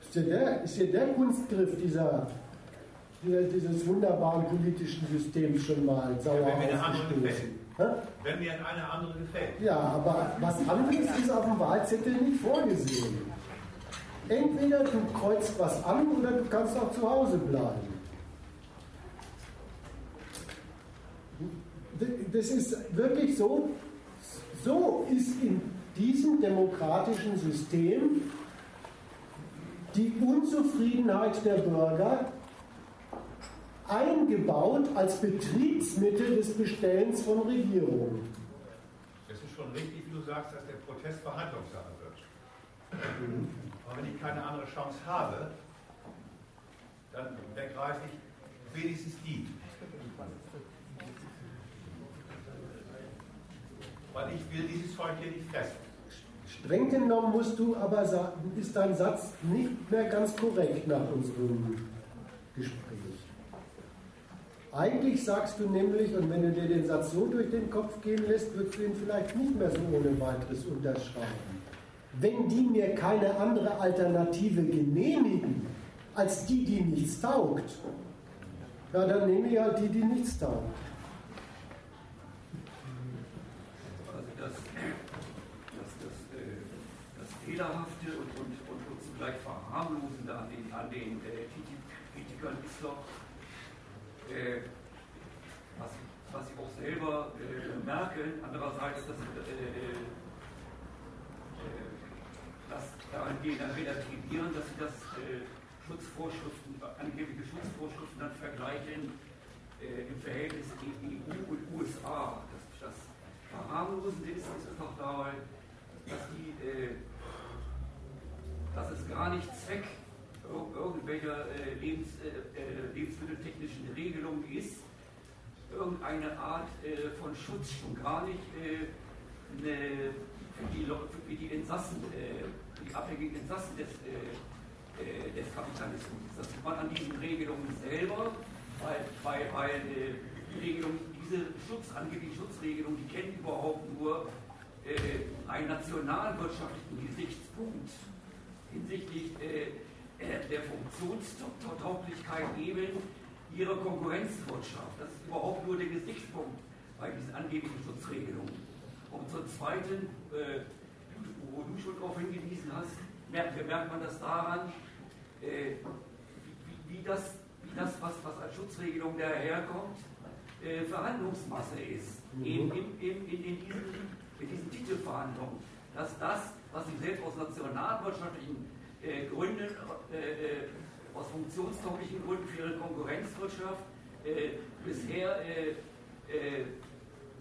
Ist ja der, ist ja der Kunstgriff dieser, dieser, dieses wunderbaren politischen Systems schon mal sauer Ja, wenn mir eine andere aufgestoßen? Wenn mir eine andere gefällt. Ja, aber was anderes ist auf dem Wahlzettel nicht vorgesehen. Entweder du kreuzt was an oder du kannst auch zu Hause bleiben. Das ist wirklich so, so ist in diesem demokratischen System die Unzufriedenheit der Bürger eingebaut als Betriebsmittel des Bestellens von Regierungen. Es ist schon richtig, wie du sagst, dass der Protest Verhandlungssache wird. Aber wenn ich keine andere Chance habe, dann ergreife ich wenigstens die. Weil ich will dieses Volk hier nicht fressen. Streng genommen musst du aber sagen, ist dein Satz nicht mehr ganz korrekt nach unserem Gespräch. Eigentlich sagst du nämlich, und wenn du dir den Satz so durch den Kopf gehen lässt, würdest du ihn vielleicht nicht mehr so ohne weiteres unterschreiben. Wenn die mir keine andere Alternative genehmigen, als die, die nichts taugt, ja, dann nehme ich halt die, die nichts taugt. Also das, das, das, äh, das Fehlerhafte und, und, und, und zugleich Verharmlosende an den, an den äh, Kritikern ist doch, äh, was, was sie auch selber äh, merken, andererseits, dass, äh, äh, dass dahingehend dann relativieren, dass sie das äh, Schutzvorschriften, angebliche Schutzvorschriften dann vergleichen äh, im Verhältnis EU und USA. Das, das Verharmlosende ist, ist doch dabei, dass, die, äh, dass es gar nicht Zweck ir- irgendwelcher äh, Lebens, äh, äh, lebensmitteltechnischen Regelung ist, irgendeine Art äh, von Schutz, schon gar nicht äh, eine, für, die, für die Insassen, äh, die abhängigen Insassen des, des Kapitalismus. Das sieht man an diesen Regelungen selber, weil, weil, weil die Regelung, diese Schutz, angebliche Schutzregelung, die kennt überhaupt nur einen nationalwirtschaftlichen Gesichtspunkt hinsichtlich äh, der Funktionstauglichkeit eben ihrer Konkurrenzwirtschaft. Das ist überhaupt nur der Gesichtspunkt bei diesen angeblichen Schutzregelungen. Und zum Zweiten, äh, wo du schon darauf hingewiesen hast, merkt, merkt man das daran, äh, wie, wie, das, wie das, was, was als Schutzregelung daherkommt, äh, Verhandlungsmasse ist. In, in, in, in, in diesen, in diesen Titelverhandlungen. Dass das, was sie selbst aus nationalwirtschaftlichen äh, Gründen, äh, äh, aus funktionstauglichen Gründen für ihre Konkurrenzwirtschaft äh, bisher äh,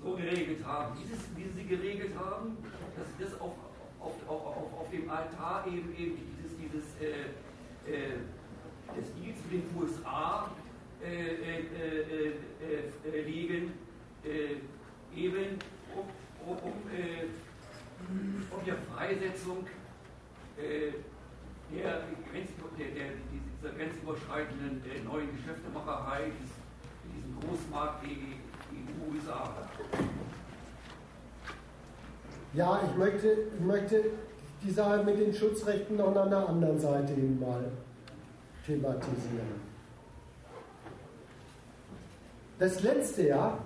so geregelt haben, wie sie, sie geregelt haben, dass sie das auf, auf, auf, auf, dem Altar eben, eben dieses, dieses des Deals mit den USA legen, eben um, um, um, um der Freisetzung äh, der, der, der, dieser grenzüberschreitenden äh, neuen Geschäftemacherei, dies, diesem Großmarkt EU, USA. Ja, ich möchte, ich möchte die Sache mit den Schutzrechten noch an einer anderen Seite hin mal thematisieren. Das letzte Jahr,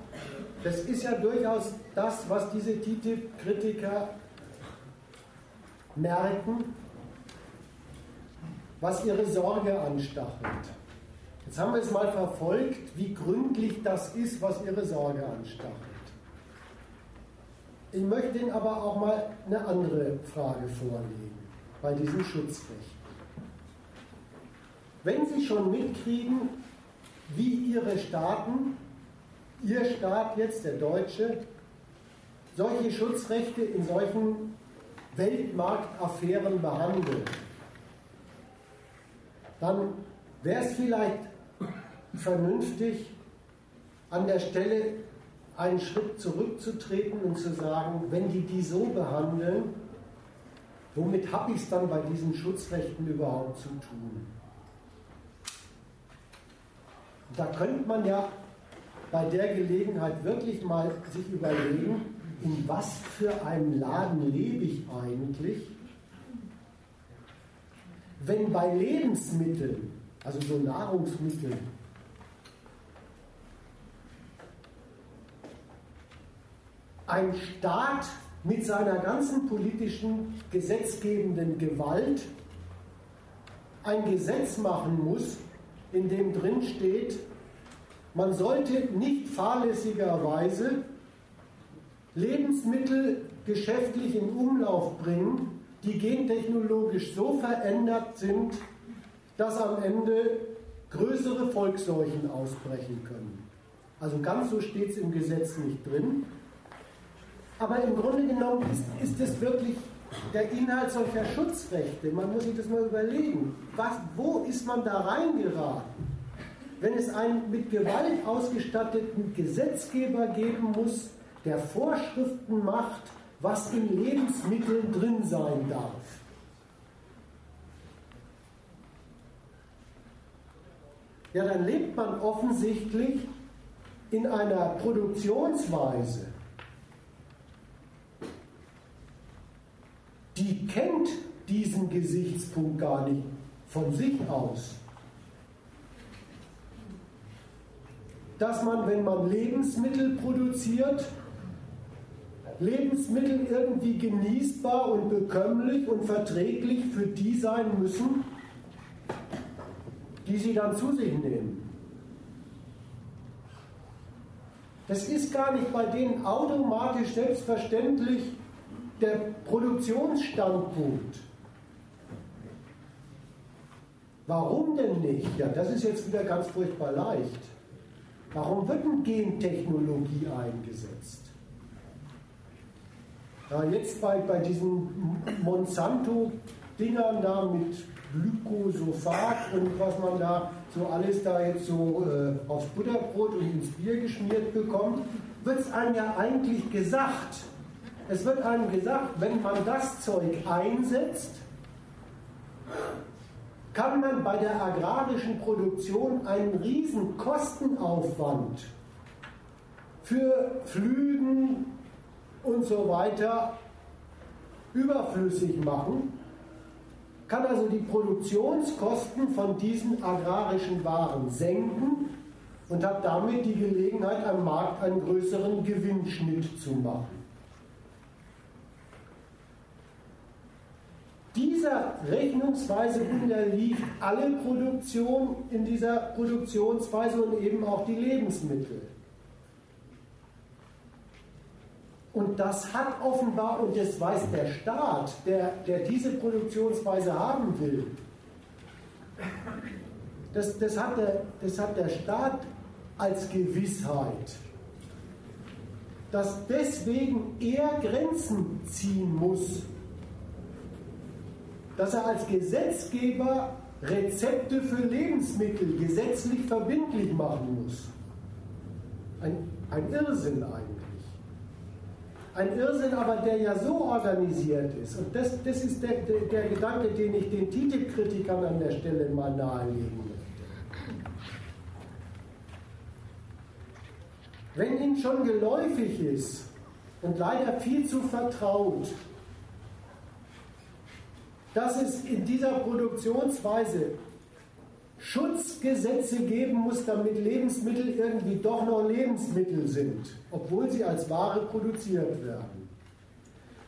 das ist ja durchaus das, was diese TTIP-Kritiker merken, was ihre Sorge anstachelt. Jetzt haben wir es mal verfolgt, wie gründlich das ist, was ihre Sorge anstachelt. Ich möchte Ihnen aber auch mal eine andere Frage vorlegen bei diesem Schutzrecht. Wenn Sie schon mitkriegen, wie Ihre Staaten, Ihr Staat jetzt, der Deutsche, solche Schutzrechte in solchen Weltmarktaffären behandeln, dann wäre es vielleicht vernünftig, an der Stelle einen Schritt zurückzutreten und zu sagen, wenn die die so behandeln, womit habe ich es dann bei diesen Schutzrechten überhaupt zu tun? Da könnte man ja bei der Gelegenheit wirklich mal sich überlegen, in was für einem Laden lebe ich eigentlich, wenn bei Lebensmitteln, also so Nahrungsmitteln, ein Staat mit seiner ganzen politischen gesetzgebenden Gewalt ein Gesetz machen muss, in dem drin steht, man sollte nicht fahrlässigerweise Lebensmittel geschäftlich in Umlauf bringen, die gentechnologisch so verändert sind, dass am Ende größere Volksseuchen ausbrechen können. Also ganz so steht es im Gesetz nicht drin. Aber im Grunde genommen ist, ist es wirklich der Inhalt solcher Schutzrechte. Man muss sich das mal überlegen. Was, wo ist man da reingeraten? Wenn es einen mit Gewalt ausgestatteten Gesetzgeber geben muss, der Vorschriften macht, was in Lebensmitteln drin sein darf. Ja, dann lebt man offensichtlich in einer Produktionsweise, die kennt diesen Gesichtspunkt gar nicht von sich aus. Dass man, wenn man Lebensmittel produziert, Lebensmittel irgendwie genießbar und bekömmlich und verträglich für die sein müssen, die sie dann zu sich nehmen. Das ist gar nicht bei denen automatisch selbstverständlich der Produktionsstandpunkt. Warum denn nicht? Ja, das ist jetzt wieder ganz furchtbar leicht. Warum wird denn Gentechnologie eingesetzt? Jetzt bei, bei diesen Monsanto-Dingern da mit Glycosophat und was man da so alles da jetzt so äh, aufs Butterbrot und ins Bier geschmiert bekommt, wird es einem ja eigentlich gesagt, es wird einem gesagt, wenn man das Zeug einsetzt, kann man bei der agrarischen Produktion einen riesen Kostenaufwand für Flügen und so weiter überflüssig machen, kann also die Produktionskosten von diesen agrarischen Waren senken und hat damit die Gelegenheit, am Markt einen größeren Gewinnschnitt zu machen. Dieser Rechnungsweise unterliegt alle Produktion in dieser Produktionsweise und eben auch die Lebensmittel. Und das hat offenbar, und das weiß der Staat, der, der diese Produktionsweise haben will, das, das, hat der, das hat der Staat als Gewissheit, dass deswegen er Grenzen ziehen muss dass er als Gesetzgeber Rezepte für Lebensmittel gesetzlich verbindlich machen muss. Ein, ein Irrsinn eigentlich. Ein Irrsinn aber, der ja so organisiert ist. Und das, das ist der, der, der Gedanke, den ich den TTIP-Kritikern an der Stelle mal nahelegen möchte. Wenn Ihnen schon geläufig ist, und leider viel zu vertraut, dass es in dieser Produktionsweise Schutzgesetze geben muss, damit Lebensmittel irgendwie doch noch Lebensmittel sind, obwohl sie als Ware produziert werden.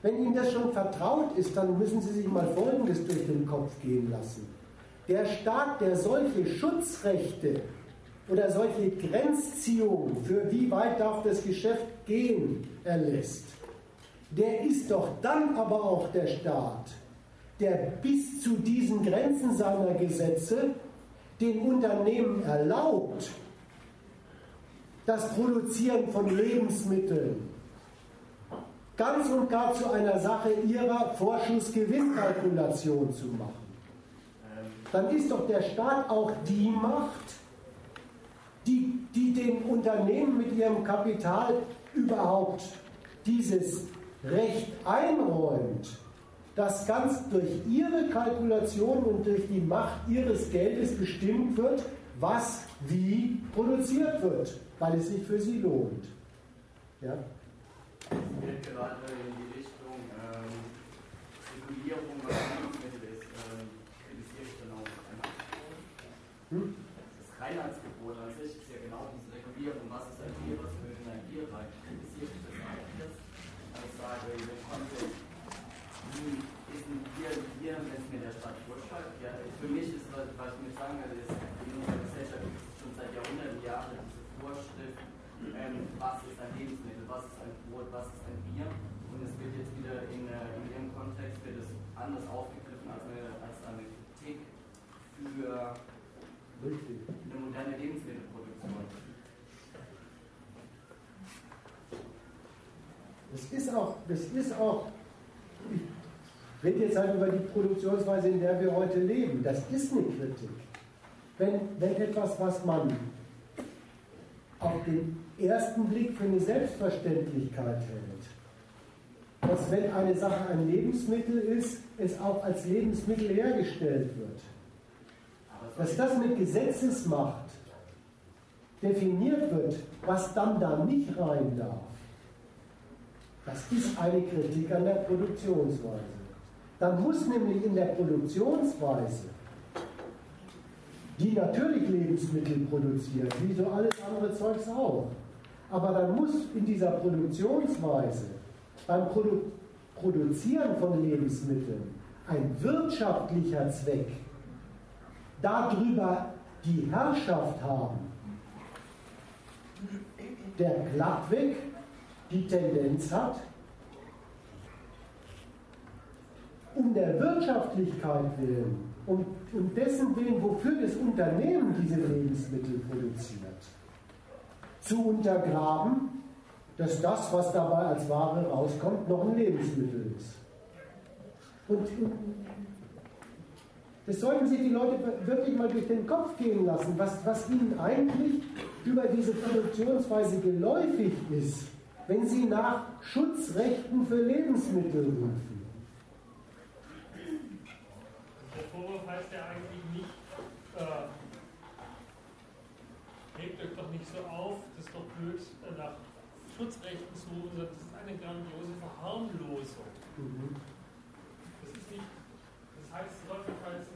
Wenn Ihnen das schon vertraut ist, dann müssen Sie sich mal Folgendes durch den Kopf gehen lassen. Der Staat, der solche Schutzrechte oder solche Grenzziehungen, für wie weit darf das Geschäft gehen, erlässt, der ist doch dann aber auch der Staat, der bis zu diesen Grenzen seiner Gesetze den Unternehmen erlaubt, das Produzieren von Lebensmitteln ganz und gar zu einer Sache ihrer Vorschussgewinnkalkulation zu machen. Dann ist doch der Staat auch die Macht, die, die den Unternehmen mit ihrem Kapital überhaupt dieses Recht einräumt, das ganz durch ihre Kalkulation und durch die Macht ihres Geldes bestimmt wird, was wie produziert wird, weil es sich für sie lohnt. Ja? Es geht gerade in die Richtung ähm, Regulierung, was Lebensmittel ist, ähm, kritisiere ich dann auch einfach. Hm? Das Reinheitsgebot an sich ist ja genau diese Regulierung, was ist ein Tier, was gehört in ein Tier rein, kritisiere ich das eigentlich. Also sage, wir konnten wie ist ein Bier, Bier wenn es mir der Stadt vorschreibt? Ja, für mich ist, was, was ich mir sagen will, ist, in unserer Gesellschaft gibt es schon seit Jahrhunderten Jahren diese Vorschrift, ähm, was ist ein Lebensmittel, was ist ein Brot, was ist ein Bier. Und es wird jetzt wieder in, äh, in ihrem Kontext wird es anders aufgegriffen als eine, als eine Kritik für Richtig. eine moderne Lebensmittelproduktion. Es ist auch, es ist auch ich rede jetzt halt über die Produktionsweise, in der wir heute leben. Das ist eine Kritik. Wenn, wenn etwas, was man auf den ersten Blick für eine Selbstverständlichkeit hält, dass wenn eine Sache ein Lebensmittel ist, es auch als Lebensmittel hergestellt wird. Dass das mit Gesetzesmacht definiert wird, was dann da nicht rein darf. Das ist eine Kritik an der Produktionsweise. Dann muss nämlich in der Produktionsweise, die natürlich Lebensmittel produziert, wie so alles andere Zeugs auch, aber dann muss in dieser Produktionsweise beim Produ Produzieren von Lebensmitteln ein wirtschaftlicher Zweck darüber die Herrschaft haben, der glattweg die Tendenz hat, um der Wirtschaftlichkeit willen, um, um dessen Willen, wofür das Unternehmen diese Lebensmittel produziert, zu untergraben, dass das, was dabei als Ware rauskommt, noch ein Lebensmittel ist. Und das sollten sich die Leute wirklich mal durch den Kopf gehen lassen, was, was ihnen eigentlich über diese Produktionsweise geläufig ist wenn Sie nach Schutzrechten für Lebensmittel rufen? Der Vorwurf heißt ja eigentlich nicht, äh, regt euch doch nicht so auf, das ist doch blöd, äh, nach Schutzrechten zu rufen, sondern das ist eine grandiose Verharmlosung. Mhm. Das ist nicht, das heißt, es sollte heißen,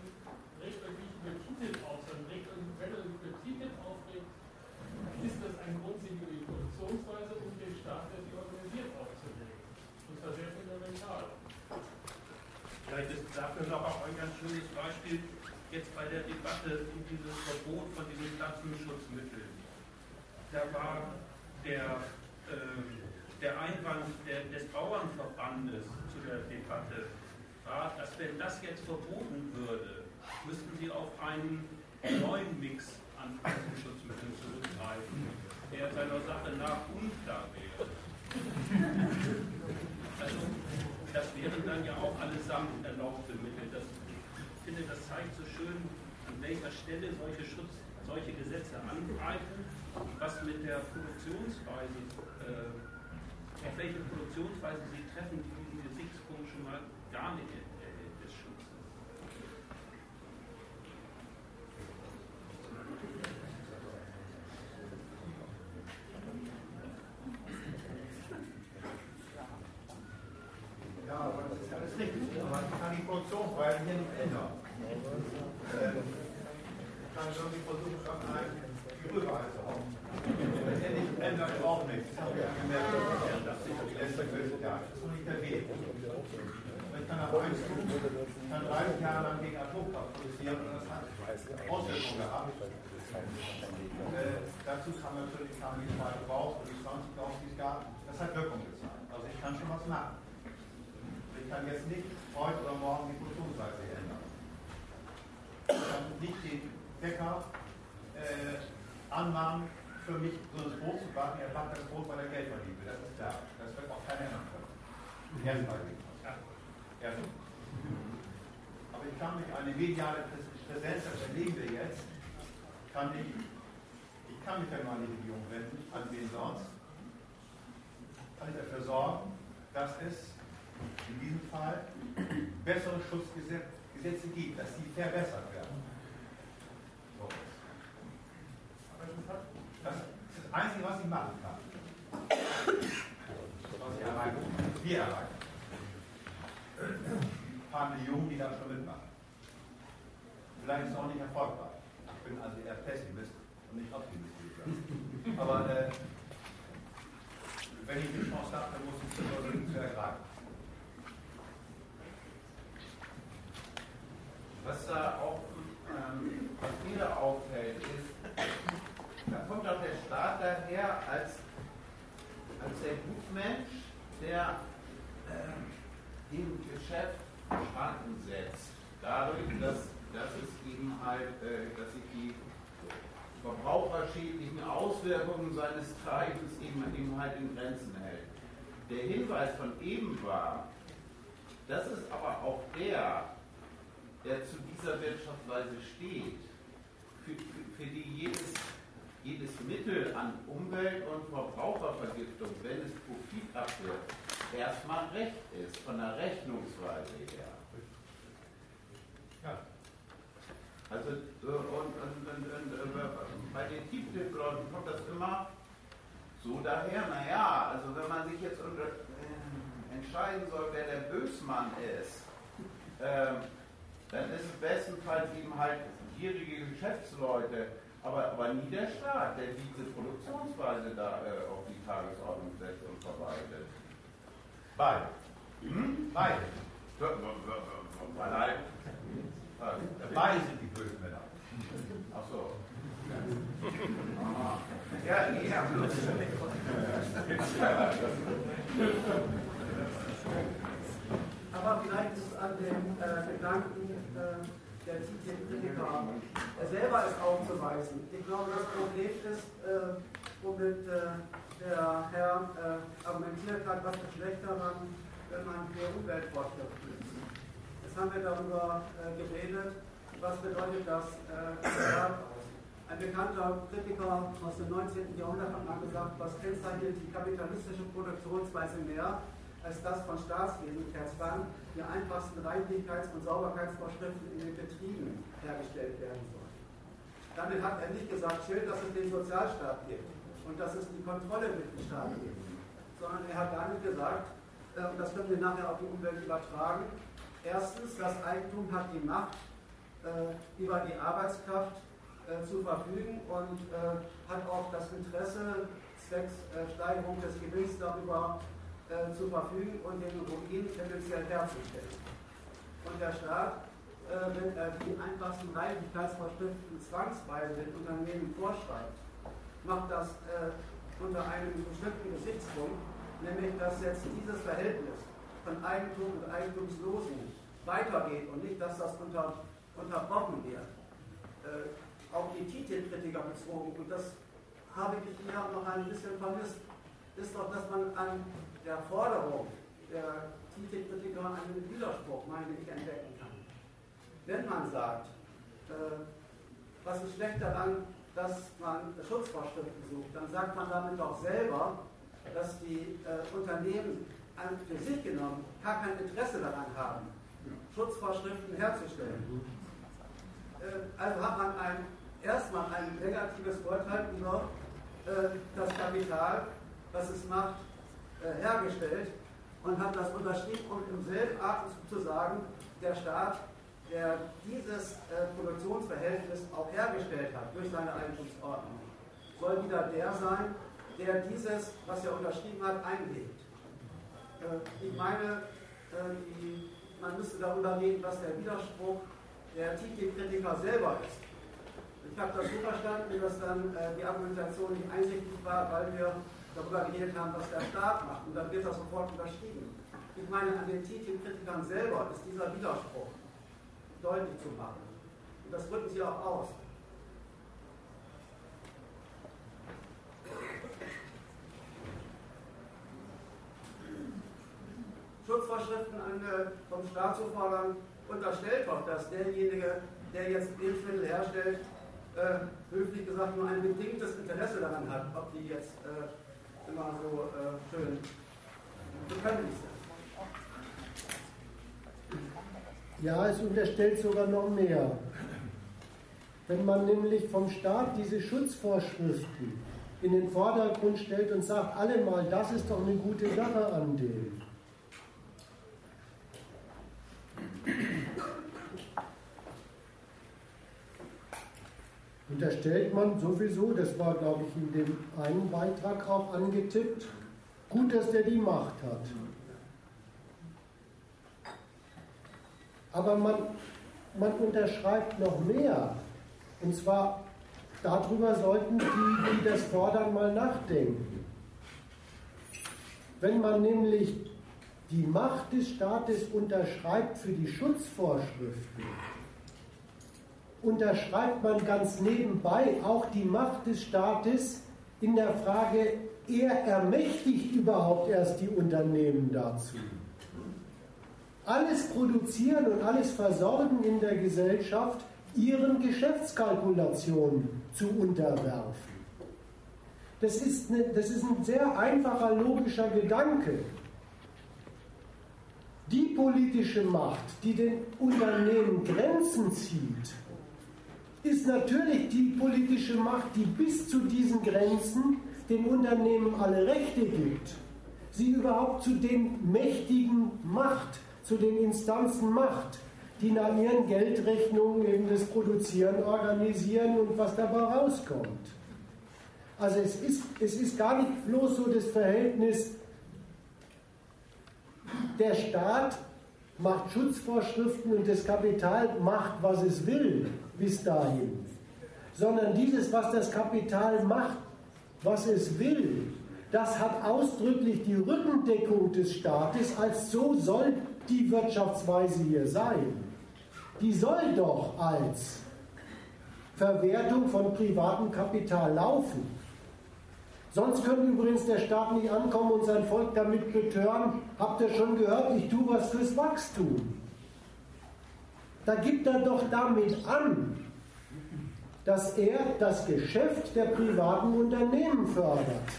regt euch nicht über Titel auf, sondern regt euch, wenn ihr über Titel aufregt, ist das ein Grund, sich über die Produktionsweise und den Staat, der sie organisiert, aufzulegen. Und zwar sehr fundamental. Vielleicht ist dafür noch auch ein ganz schönes Beispiel jetzt bei der Debatte um dieses Verbot von diesen Pflanzenschutzmitteln. Da war der, äh, der Einwand der, des Bauernverbandes zu der Debatte, war, dass wenn das jetzt verboten würde, müssten sie auf einen neuen Mix an Pflanzenschutzmitteln zurückgreifen, der seiner Sache nach unklar wäre. Also, das wären dann ja auch allesamt erlaubte Mittel finde, das zeigt so schön, an welcher Stelle solche, Schutz, solche Gesetze angreifen, was mit der Produktionsweise, äh, auf welche Produktionsweise sie treffen, die diesen Gesichtspunkt schon mal gar nicht äh, des Schutzes. Ja, aber das ist alles richtig. Aber man kann die Produktionsweise hier nicht ändern. Ich kann irgendwie versuchen, irgendein Gerüber zu hauen. Letztendlich ändert auch nichts. Das haben wir ja gemerkt, die letzten 12 Jahre. Noch nicht Weg. Ich kann nach eins tun, kann 30 Jahre lang gegen Atomkraft produzieren und das hat Auswirkungen gehabt. Äh, dazu kam natürlich kam die zweite raus und die 20 raus, die es gab. Das hat Wirkung gezeigt. Also ich kann schon was machen. Ich kann jetzt nicht heute oder morgen die Produktionsweise ändern. Ich kann nicht den Bäcker äh, anmahnen, für mich so ein Brot zu backen. Er backt das Brot, weil er Geld verdienen will. Das ist klar. Das wird auch keiner ändern können. Erstmal. Erstmal. Aber ich kann mich eine mediale Präsenz, das erleben wir jetzt, kann ich, ich kann mich an meine Regierung wenden, an wen sonst, kann ich dafür sorgen, dass es in diesem Fall bessere Schutzgesetze gibt, dass sie verbessert werden. So. Das ist das Einzige, was ich machen kann. Was ich erreichen Wir erreichen. Ein paar Millionen, die da schon mitmachen. Vielleicht ist es auch nicht erfolgreich. Ich bin also eher Pessimist und nicht Optimist. Aber äh, wenn ich die Chance habe, dann muss ich es versuchen zu ergreifen. Was da auch, ähm, was mir auffällt, ist, da kommt auch der Staat daher als, als der Gutmensch, der äh, im Geschäft Schranken setzt. Dadurch, dass, dass es eben halt, äh, dass sich die verbraucherschädlichen Auswirkungen seines Treibens eben, eben halt in Grenzen hält. Der Hinweis von eben war, das ist aber auch der, der zu dieser Wirtschaftsweise steht, für, für, für die jedes, jedes Mittel an Umwelt- und Verbrauchervergiftung, wenn es Profit abwirft, erstmal recht ist, von der Rechnungsweise her. Ja. Also und, und, und, und bei den Tiefdruckleuten kommt das immer so daher, naja, also wenn man sich jetzt unter, äh, entscheiden soll, wer der Bösmann ist, äh, dann ist es bestenfalls eben halt gierige Geschäftsleute, aber, aber nie der Staat, der diese Produktionsweise da äh, auf die Tagesordnung setzt und verwaltet. Beide. Hm? Beide. Allein. Beide sind die bösen Männer. Ach so. Ja, ja, bloß. Aber vielleicht ist es an dem äh, Gedanken äh, der TTIP-Kritiker selber ist aufzuweisen. Ich glaube, das Problem ist, äh, womit äh, der Herr äh, argumentiert hat, was ist schlechter daran, wenn man für Umweltvorschriften ist. Jetzt haben wir darüber äh, geredet, was bedeutet das ein bekannter Kritiker aus dem 19. Jahrhundert hat mal gesagt, was kennzeichnet die kapitalistische Produktionsweise mehr, als das von Staatswesen wann die einfachsten Reinlichkeits- und Sauberkeitsvorschriften in den Betrieben hergestellt werden sollen. Damit hat er nicht gesagt, schön, dass es den Sozialstaat gibt und dass es die Kontrolle mit dem Staat gibt, sondern er hat damit gesagt, äh, und das können wir nachher auf die Umwelt übertragen, erstens, das Eigentum hat die Macht, äh, über die Arbeitskraft äh, zu verfügen und hat auch das Interesse, zwecks Steigerung des Gewinns darüber äh, zu verfügen und den Ruin tendenziell herzustellen. Und der Staat, äh, wenn er die einfachsten Reinigkeitsvorschriften zwangsweise den Unternehmen vorschreibt, macht das unter einem bestimmten Gesichtspunkt, nämlich dass jetzt dieses Verhältnis von Eigentum und Eigentumslosen weitergeht und nicht, dass das unter unterbrochen wird, äh, auf die TTIP-Kritiker bezogen, und das habe ich hier noch ein bisschen vermisst, ist doch, dass man an der Forderung der TTIP-Kritiker einen Widerspruch, meine ich, entdecken kann. Wenn man sagt, äh, was ist schlecht daran, dass man Schutzvorschriften sucht, dann sagt man damit doch selber, dass die äh, Unternehmen an, für sich genommen gar kein Interesse daran haben, Schutzvorschriften herzustellen. Äh, also hat man ein, erstmal ein negatives Urteil über äh, das Kapital, was es macht, äh, hergestellt und hat das unterschrieben, um im selben Atemzug zu sagen, der Staat der dieses äh, Produktionsverhältnis auch hergestellt hat durch seine Eigenschutzordnung, soll wieder der sein, der dieses, was er unterschrieben hat, einlegt. Äh, ich meine, man müsste darüber reden, was der Widerspruch der TTIP-Kritiker selber ist. Ich habe das so verstanden, dass dann die Argumentation nicht einsichtig war, weil wir darüber geredet haben, was der Staat macht. Und dann wird das sofort unterschrieben. Ich meine, an den TTIP-Kritikern selber ist dieser Widerspruch deutlich zu machen. Und das drücken sie auch aus. Schutzvorschriften vom Staat zu fordern, unterstellt doch, dass derjenige, der jetzt Lebensmittel herstellt, äh, höflich gesagt nur ein bedingtes Interesse daran hat, ob die jetzt äh, immer so äh, schön bekömmlich sind. Ja, es unterstellt sogar noch mehr. Wenn man nämlich vom Staat diese Schutzvorschriften in den Vordergrund stellt und sagt, alle mal, das ist doch eine gute Sache an dem. Unterstellt man sowieso, das war glaube ich in dem einen Beitrag auch angetippt, gut, dass der die Macht hat. Aber man, man unterschreibt noch mehr. Und zwar darüber sollten die, die das fordern, mal nachdenken. Wenn man nämlich die Macht des Staates unterschreibt für die Schutzvorschriften, unterschreibt man ganz nebenbei auch die Macht des Staates in der Frage, er ermächtigt überhaupt erst die Unternehmen dazu alles produzieren und alles versorgen in der Gesellschaft ihren Geschäftskalkulationen zu unterwerfen. Das ist, eine, das ist ein sehr einfacher logischer Gedanke. Die politische Macht, die den Unternehmen Grenzen zieht, ist natürlich die politische Macht, die bis zu diesen Grenzen den Unternehmen alle Rechte gibt, sie überhaupt zu den Mächtigen macht, zu den Instanzen macht, die nach ihren Geldrechnungen eben das Produzieren organisieren und was dabei rauskommt. Also es ist, es ist gar nicht bloß so das Verhältnis, der Staat macht Schutzvorschriften und das Kapital macht, was es will, bis dahin. Sondern dieses, was das Kapital macht, was es will, das hat ausdrücklich die Rückendeckung des Staates, als so soll die Wirtschaftsweise hier sein? Die soll doch als Verwertung von privatem Kapital laufen. Sonst könnte übrigens der Staat nicht ankommen und sein Volk damit betören, habt ihr schon gehört, ich tue was fürs Wachstum. Da gibt er doch damit an, dass er das Geschäft der privaten Unternehmen fördert.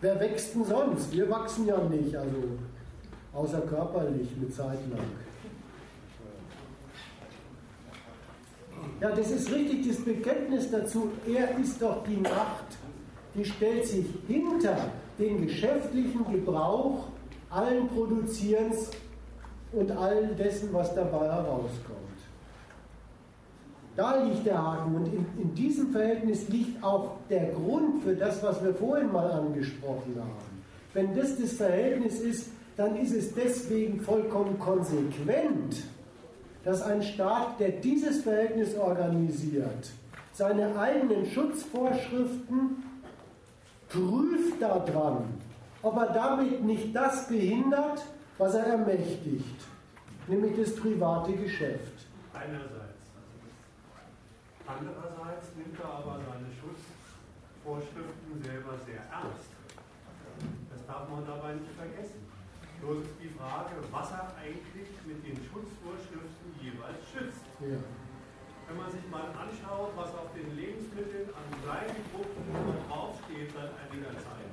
Wer wächst denn sonst? Wir wachsen ja nicht. Also außer körperlich eine Zeit lang. Ja, das ist richtig, das Bekenntnis dazu, er ist doch die Macht, die stellt sich hinter den geschäftlichen Gebrauch allen Produzierens und all dessen, was dabei herauskommt. Da liegt der Haken und in, in diesem Verhältnis liegt auch der Grund für das, was wir vorhin mal angesprochen haben. Wenn das das Verhältnis ist, dann ist es deswegen vollkommen konsequent, dass ein Staat, der dieses Verhältnis organisiert, seine eigenen Schutzvorschriften prüft daran, ob er damit nicht das behindert, was er ermächtigt, nämlich das private Geschäft. Einerseits. Andererseits nimmt er aber seine Schutzvorschriften selber sehr ernst. Das darf man dabei nicht vergessen. Bloß ist die Frage, was er eigentlich mit den Schutzvorschriften jeweils schützt. Ja. Wenn man sich mal anschaut, was auf den Lebensmitteln an Kleingedruckten draufsteht seit einiger Zeit,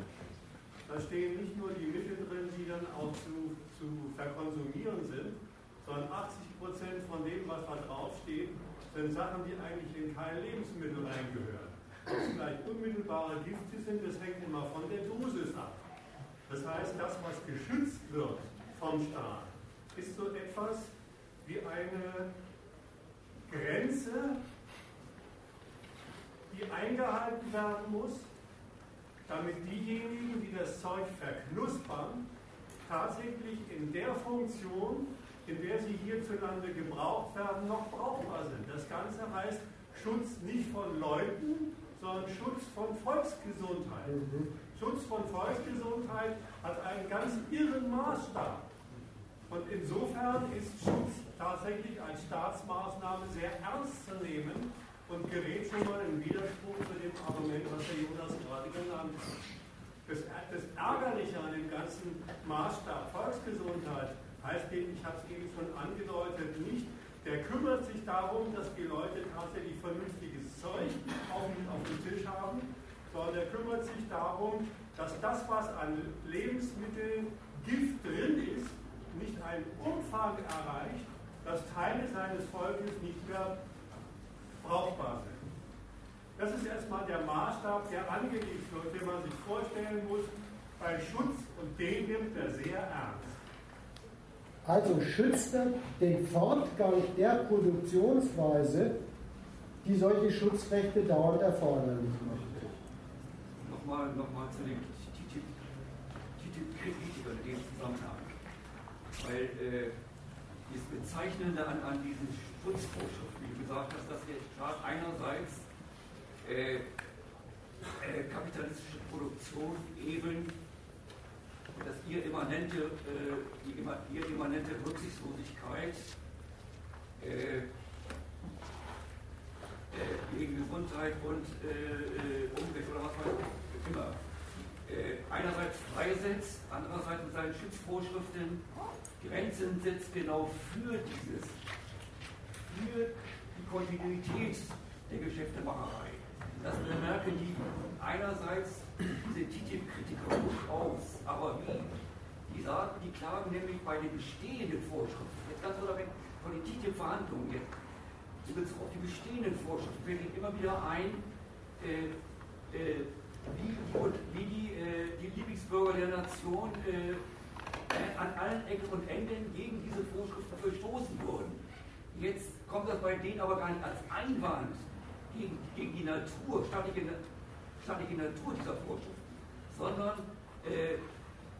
da stehen nicht nur die Mittel drin, die dann auch zu, zu verkonsumieren sind, sondern 80 Prozent von dem, was da draufsteht, sind Sachen, die eigentlich in kein Lebensmittel reingehören. Ob es vielleicht unmittelbare Gifte sind, das hängt immer von der Dosis ab. Das heißt, das, was geschützt wird vom Staat, ist so etwas wie eine Grenze, die eingehalten werden muss, damit diejenigen, die das Zeug verknuspern, tatsächlich in der Funktion, in der sie hierzulande gebraucht werden, noch brauchbar sind. Das Ganze heißt Schutz nicht von Leuten, sondern Schutz von Volksgesundheit. Mhm. Schutz von Volksgesundheit hat einen ganz irren Maßstab. Und insofern ist Schutz tatsächlich als Staatsmaßnahme sehr ernst zu nehmen und gerät schon mal in Widerspruch zu dem Argument, was der Jonas gerade genannt hat. Das, das Ärgerliche an dem ganzen Maßstab Volksgesundheit heißt eben, ich habe es eben schon angedeutet, nicht, der kümmert sich darum, dass die Leute tatsächlich vernünftiges Zeug auf, auf dem Tisch haben, sondern der kümmert sich darum, dass das, was an Lebensmitteln Gift drin ist, nicht einen Umfang erreicht, dass Teile seines Volkes nicht mehr brauchbar sind. Das ist erstmal der Maßstab, der angelegt wird, den man sich vorstellen muss bei Schutz und den nimmt er sehr ernst. Also schützt er den Fortgang der Produktionsweise, die solche Schutzrechte dauernd erforderlich macht. Nochmal, nochmal zu dem TTIP-Kritiker in dem Zusammenhang. Weil äh, das Bezeichnende an, an diesen Schutzvorschriften, wie du gesagt hast, dass der Staat einerseits kapitalistische Produktion eben dass ihr immanente, äh, die immer, ihr immanente Rücksichtslosigkeit äh, äh, gegen Gesundheit und äh, Umwelt oder was ich immer einerseits freisetzt, andererseits mit seinen Schutzvorschriften Grenzen setzt genau für dieses, für die Kontinuität der Geschäftemacherei. Das bemerken die einerseits diese TTIP-Kritiker durchaus, aber wie? Die sagen, die klagen nämlich bei den bestehenden Vorschriften, jetzt ganz unabhängig von den TTIP-Verhandlungen jetzt, in Bezug auf die bestehenden Vorschriften fällt ihnen immer wieder ein, äh, äh, wie, wie die, äh, die Lieblingsbürger der Nation äh, an allen Ecken und Enden gegen diese Vorschriften verstoßen wurden. Jetzt kommt das bei denen aber gar nicht als Einwand gegen, gegen die Natur, staatliche, staatliche Natur dieser Vorschriften, sondern äh,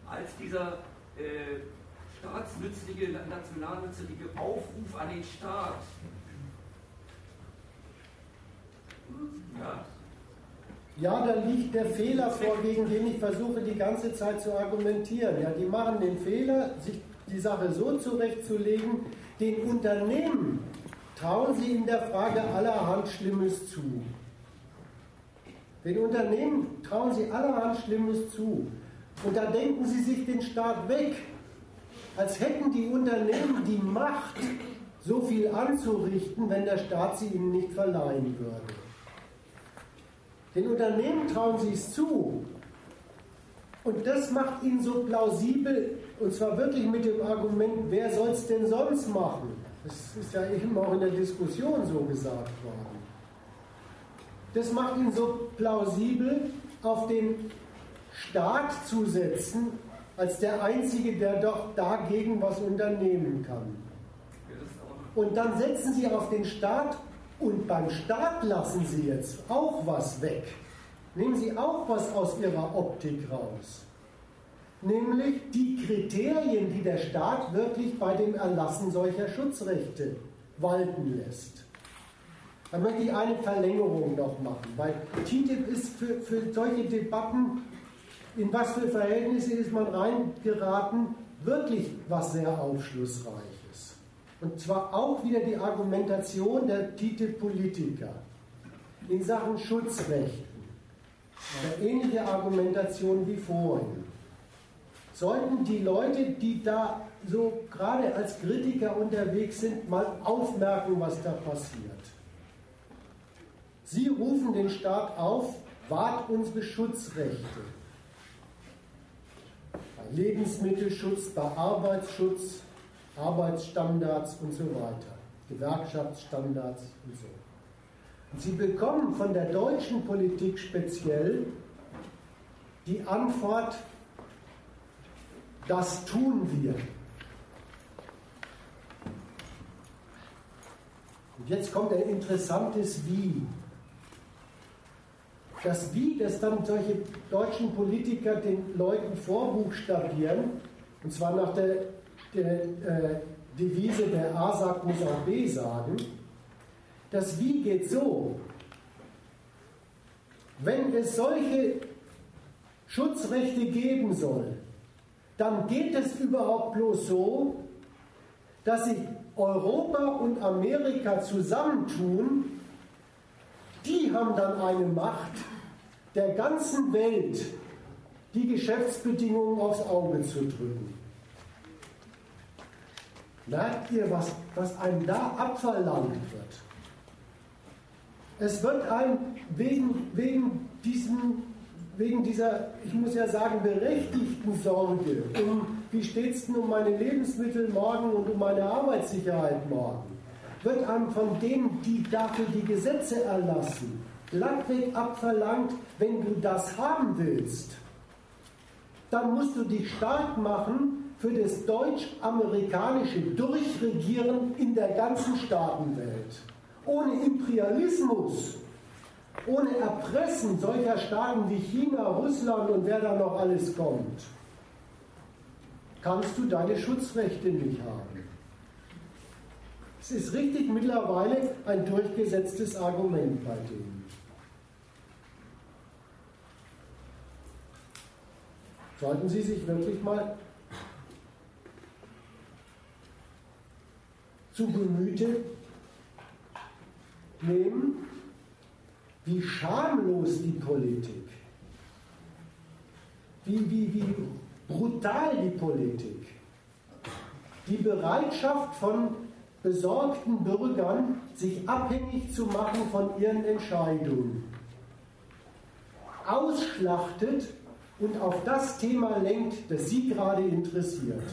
als dieser äh, staatsnützliche, nationalnützliche Aufruf an den Staat. Ja. Ja, da liegt der Fehler vor, gegen den ich versuche die ganze Zeit zu argumentieren. Ja, die machen den Fehler, sich die Sache so zurechtzulegen, den Unternehmen trauen sie in der Frage allerhand Schlimmes zu. Den Unternehmen trauen sie allerhand Schlimmes zu. Und da denken sie sich den Staat weg, als hätten die Unternehmen die Macht, so viel anzurichten, wenn der Staat sie ihnen nicht verleihen würde. Den Unternehmen trauen sie es zu. Und das macht ihnen so plausibel, und zwar wirklich mit dem Argument, wer soll es denn sonst machen? Das ist ja eben auch in der Diskussion so gesagt worden. Das macht ihn so plausibel, auf den Staat zu setzen, als der Einzige, der doch dagegen was unternehmen kann. Und dann setzen sie auf den Staat und beim Staat lassen sie jetzt auch was weg. Nehmen sie auch was aus ihrer Optik raus nämlich die Kriterien, die der Staat wirklich bei dem Erlassen solcher Schutzrechte walten lässt. Da möchte ich eine Verlängerung noch machen, weil TTIP ist für, für solche Debatten, in was für Verhältnisse ist man reingeraten, wirklich was sehr Aufschlussreiches. Und zwar auch wieder die Argumentation der TTIP-Politiker in Sachen Schutzrechten. Eine ähnliche Argumentation wie vorhin sollten die Leute, die da so gerade als Kritiker unterwegs sind, mal aufmerken, was da passiert. Sie rufen den Staat auf, wahrt unsere Schutzrechte. Bei Lebensmittelschutz, bei Arbeitsschutz, Arbeitsstandards und so weiter, Gewerkschaftsstandards und so. Und sie bekommen von der deutschen Politik speziell die Antwort, das tun wir. Und jetzt kommt ein interessantes Wie. Das Wie, das dann solche deutschen Politiker den Leuten vorbuchstabieren, und zwar nach der, der äh, Devise, der A sagt, muss auch B sagen. Das Wie geht so. Wenn es solche Schutzrechte geben soll, dann geht es überhaupt bloß so, dass sich Europa und Amerika zusammentun, die haben dann eine Macht, der ganzen Welt die Geschäftsbedingungen aufs Auge zu drücken. Merkt ihr, was, was einem da abverlangt wird? Es wird einem wegen, wegen, diesem, wegen dieser, ich muss ja sagen, berechtigten Sorge um, wie steht es denn um meine Lebensmittel morgen und um meine Arbeitssicherheit morgen, wird einem von denen, die dafür die Gesetze erlassen, glattweg abverlangt, wenn du das haben willst, dann musst du dich stark machen für das deutsch-amerikanische Durchregieren in der ganzen Staatenwelt. Ohne Imperialismus, ohne Erpressen solcher Staaten wie China, Russland und wer da noch alles kommt, kannst du deine Schutzrechte nicht haben. Es ist richtig mittlerweile ein durchgesetztes Argument bei denen. Sollten Sie sich wirklich mal zu Gemüte nehmen, wie schamlos die Politik, wie, wie, wie brutal die Politik, die Bereitschaft von besorgten Bürgern, sich abhängig zu machen von ihren Entscheidungen, ausschlachtet und auf das Thema lenkt, das Sie gerade interessiert.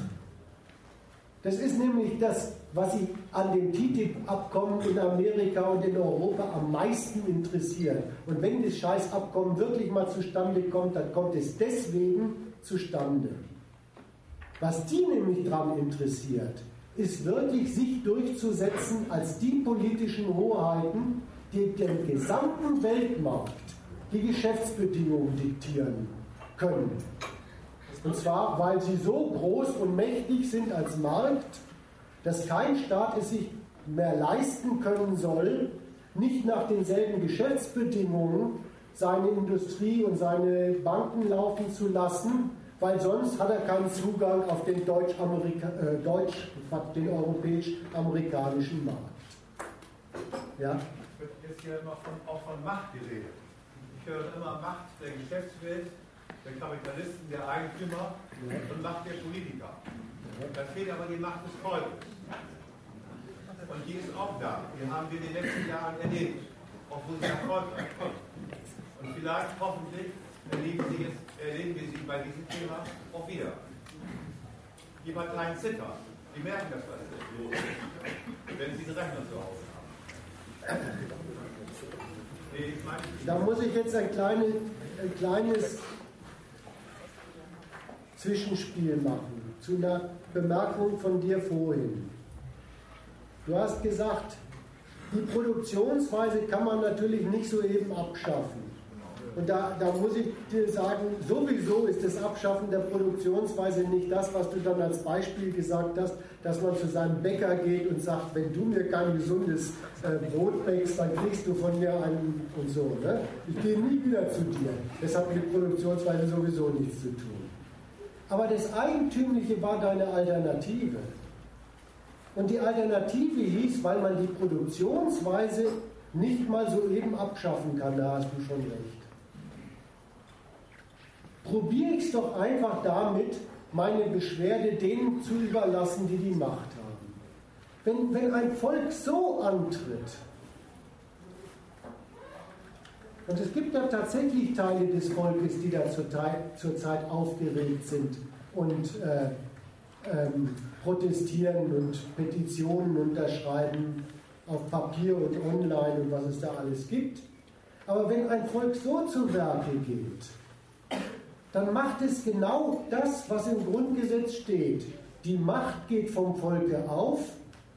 Das ist nämlich das, was Sie an dem TTIP-Abkommen in Amerika und in Europa am meisten interessiert. Und wenn das Scheißabkommen wirklich mal zustande kommt, dann kommt es deswegen zustande. Was die nämlich daran interessiert, ist wirklich sich durchzusetzen als die politischen Hoheiten, die dem gesamten Weltmarkt die Geschäftsbedingungen diktieren können. Und zwar, weil sie so groß und mächtig sind als Markt, dass kein Staat es sich mehr leisten können soll, nicht nach denselben Geschäftsbedingungen seine Industrie und seine Banken laufen zu lassen, weil sonst hat er keinen Zugang auf den Deutsch, äh, Deutsch den europäisch-amerikanischen Markt. Ja? Es wird jetzt hier immer von, auch von Macht geredet. Ich höre immer Macht der Geschäftswelt, der Kapitalisten, der Eigentümer und Macht der Politiker. Da fehlt aber die Macht des Volkes. Und die ist auch da. Die haben wir in den letzten Jahren erlebt, obwohl sie erfolgreich Und vielleicht, hoffentlich, erleben, sie jetzt, erleben wir sie bei diesem Thema auch wieder. Die Parteien zittern. Die merken das, was los ist, wenn sie den Rechner zu Hause haben. Da muss ich jetzt ein, kleine, ein kleines Zwischenspiel machen zu einer Bemerkung von dir vorhin. Du hast gesagt, die Produktionsweise kann man natürlich nicht so eben abschaffen. Und da, da muss ich dir sagen, sowieso ist das Abschaffen der Produktionsweise nicht das, was du dann als Beispiel gesagt hast, dass man zu seinem Bäcker geht und sagt, wenn du mir kein gesundes äh, Brot bäckst, dann kriegst du von mir einen und so. Ne? Ich gehe nie wieder zu dir. Das hat mit Produktionsweise sowieso nichts zu tun. Aber das Eigentümliche war deine Alternative. Und die Alternative hieß, weil man die Produktionsweise nicht mal so eben abschaffen kann, da hast du schon recht. Probiere ich es doch einfach damit, meine Beschwerde denen zu überlassen, die die Macht haben. Wenn, wenn ein Volk so antritt, und es gibt da tatsächlich Teile des Volkes, die da zurzeit aufgeregt sind und äh, ähm, protestieren und Petitionen unterschreiben auf Papier und online und was es da alles gibt. Aber wenn ein Volk so zu Werke geht, dann macht es genau das, was im Grundgesetz steht. Die Macht geht vom Volke auf,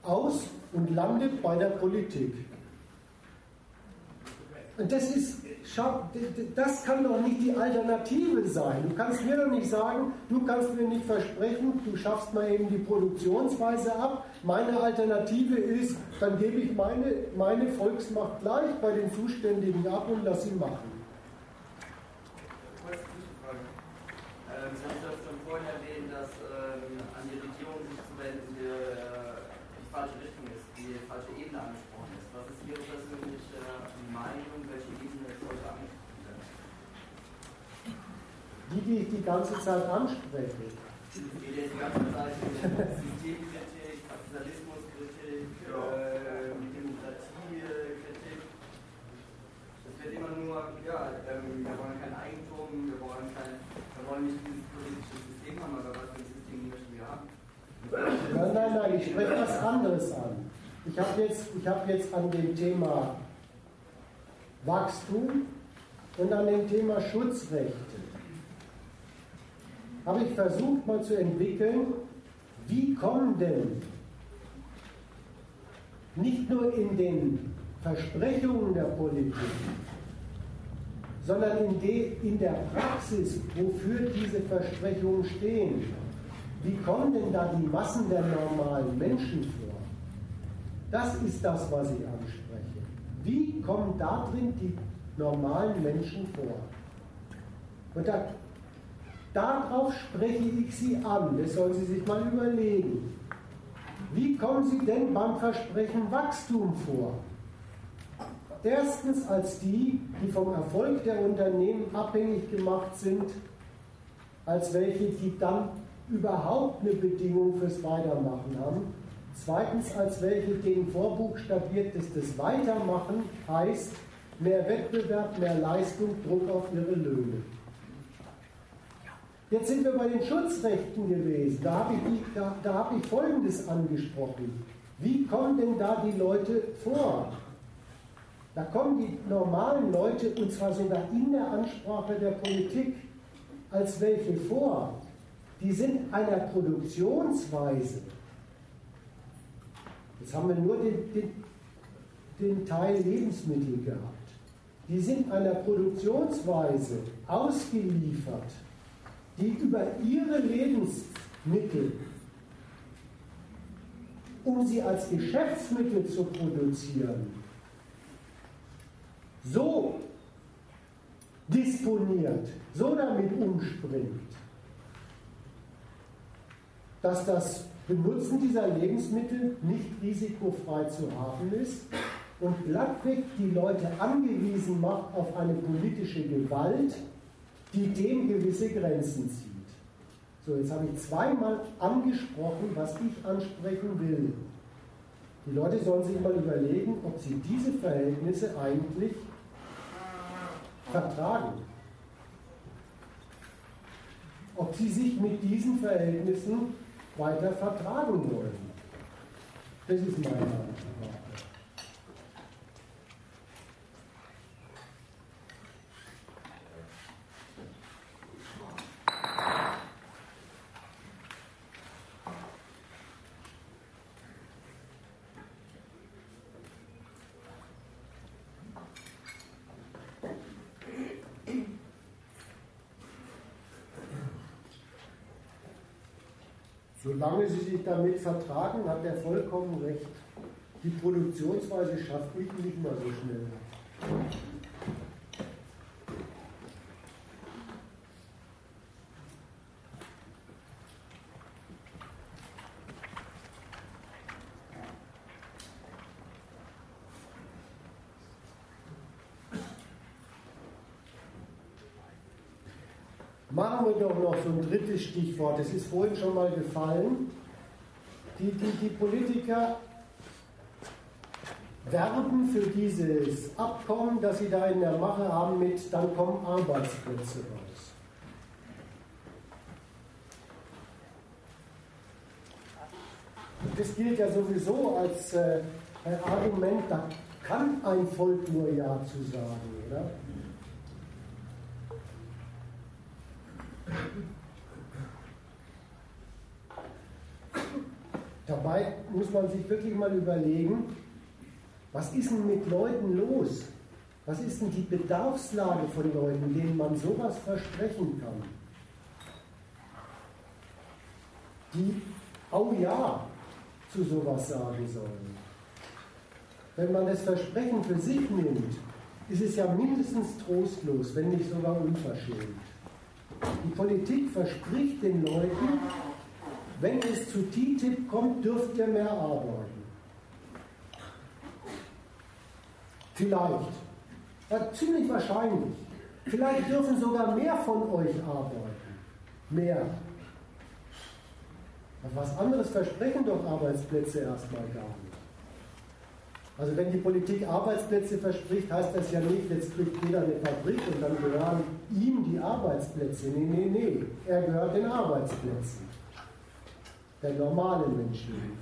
aus und landet bei der Politik. Und das ist, schau, das kann doch nicht die Alternative sein. Du kannst mir doch nicht sagen, du kannst mir nicht versprechen, du schaffst mal eben die Produktionsweise ab. Meine Alternative ist, dann gebe ich meine, meine Volksmacht gleich bei den Zuständigen ab und lass sie machen. Haben das schon vorhin erwähnt, dass ähm, an die Regierung sich zu wenden die, äh, die falsche Richtung ist, die falsche Ebene angesprochen ist. Was ist Ihre persönliche Meinung, welche Ebene sollte angesprochen werden? Die, ich die ganze Zeit anspreche. Die ganze Zeit Systemkritik, Kapitalismuskritik, Demokratiekritik. Es wird immer nur, ja, wir wollen kein Eigentum, wir wollen, nicht dieses politische System haben, aber was für ein System möchten wir haben? Nein, nein, nein, ich spreche was anderes an. Ich habe jetzt, hab jetzt an dem Thema Wachstum und an dem Thema Schutzrechte habe ich versucht mal zu entwickeln, wie kommen denn nicht nur in den Versprechungen der Politik, sondern in, de, in der Praxis, wofür diese Versprechungen stehen, wie kommen denn da die Massen der normalen Menschen vor? Das ist das, was ich anspreche. Wie kommen da drin die normalen Menschen vor? Und da, darauf spreche ich Sie an. Das sollen Sie sich mal überlegen. Wie kommen Sie denn beim Versprechen Wachstum vor? Erstens als die, die vom Erfolg der Unternehmen abhängig gemacht sind, als welche, die dann überhaupt eine Bedingung fürs Weitermachen haben. Zweitens als welche, denen vorbuchstabiert ist, das Weitermachen heißt mehr Wettbewerb, mehr Leistung, Druck auf ihre Löhne. Jetzt sind wir bei den Schutzrechten gewesen. Da habe ich, da, da hab ich Folgendes angesprochen. Wie kommen denn da die Leute vor? Da kommen die normalen Leute, und zwar sogar in der Ansprache der Politik, als welche vor. Die sind einer Produktionsweise. Jetzt haben wir nur den, den, den Teil Lebensmittel gehabt. Die sind einer Produktionsweise ausgeliefert die über ihre Lebensmittel, um sie als Geschäftsmittel zu produzieren, so disponiert, so damit umspringt, dass das Benutzen dieser Lebensmittel nicht risikofrei zu haben ist und glattweg die Leute angewiesen macht auf eine politische Gewalt, die dem gewisse Grenzen zieht. So, jetzt habe ich zweimal angesprochen, was ich ansprechen will. Die Leute sollen sich mal überlegen, ob sie diese Verhältnisse eigentlich vertragen. Ob sie sich mit diesen Verhältnissen weiter vertragen wollen. Das ist meine Antwort. Solange Sie sich damit vertragen, hat er vollkommen recht. Die Produktionsweise schafft mich nicht mehr so schnell. Machen wir doch noch so ein drittes Stichwort. Das ist vorhin schon mal gefallen. Die, die, die Politiker werben für dieses Abkommen, das sie da in der Mache haben, mit dann kommen Arbeitsplätze raus. Das gilt ja sowieso als äh, Argument, da kann ein Volk nur Ja zu sagen, oder? Da Dabei muss man sich wirklich mal überlegen, was ist denn mit Leuten los? Was ist denn die Bedarfslage von Leuten, denen man sowas versprechen kann? Die, oh ja, zu sowas sagen sollen. Wenn man das Versprechen für sich nimmt, ist es ja mindestens trostlos, wenn nicht sogar unverschämt. Die Politik verspricht den Leuten, wenn es zu TTIP kommt, dürft ihr mehr arbeiten. Vielleicht. Ja, ziemlich wahrscheinlich. Vielleicht dürfen sogar mehr von euch arbeiten. Mehr. Was anderes versprechen doch Arbeitsplätze erstmal gar nicht. Also wenn die Politik Arbeitsplätze verspricht, heißt das ja nicht, jetzt kriegt jeder eine Fabrik und dann gehören ihm die Arbeitsplätze. Nee, nee, nee. Er gehört den Arbeitsplätzen. Der normalen Menschen.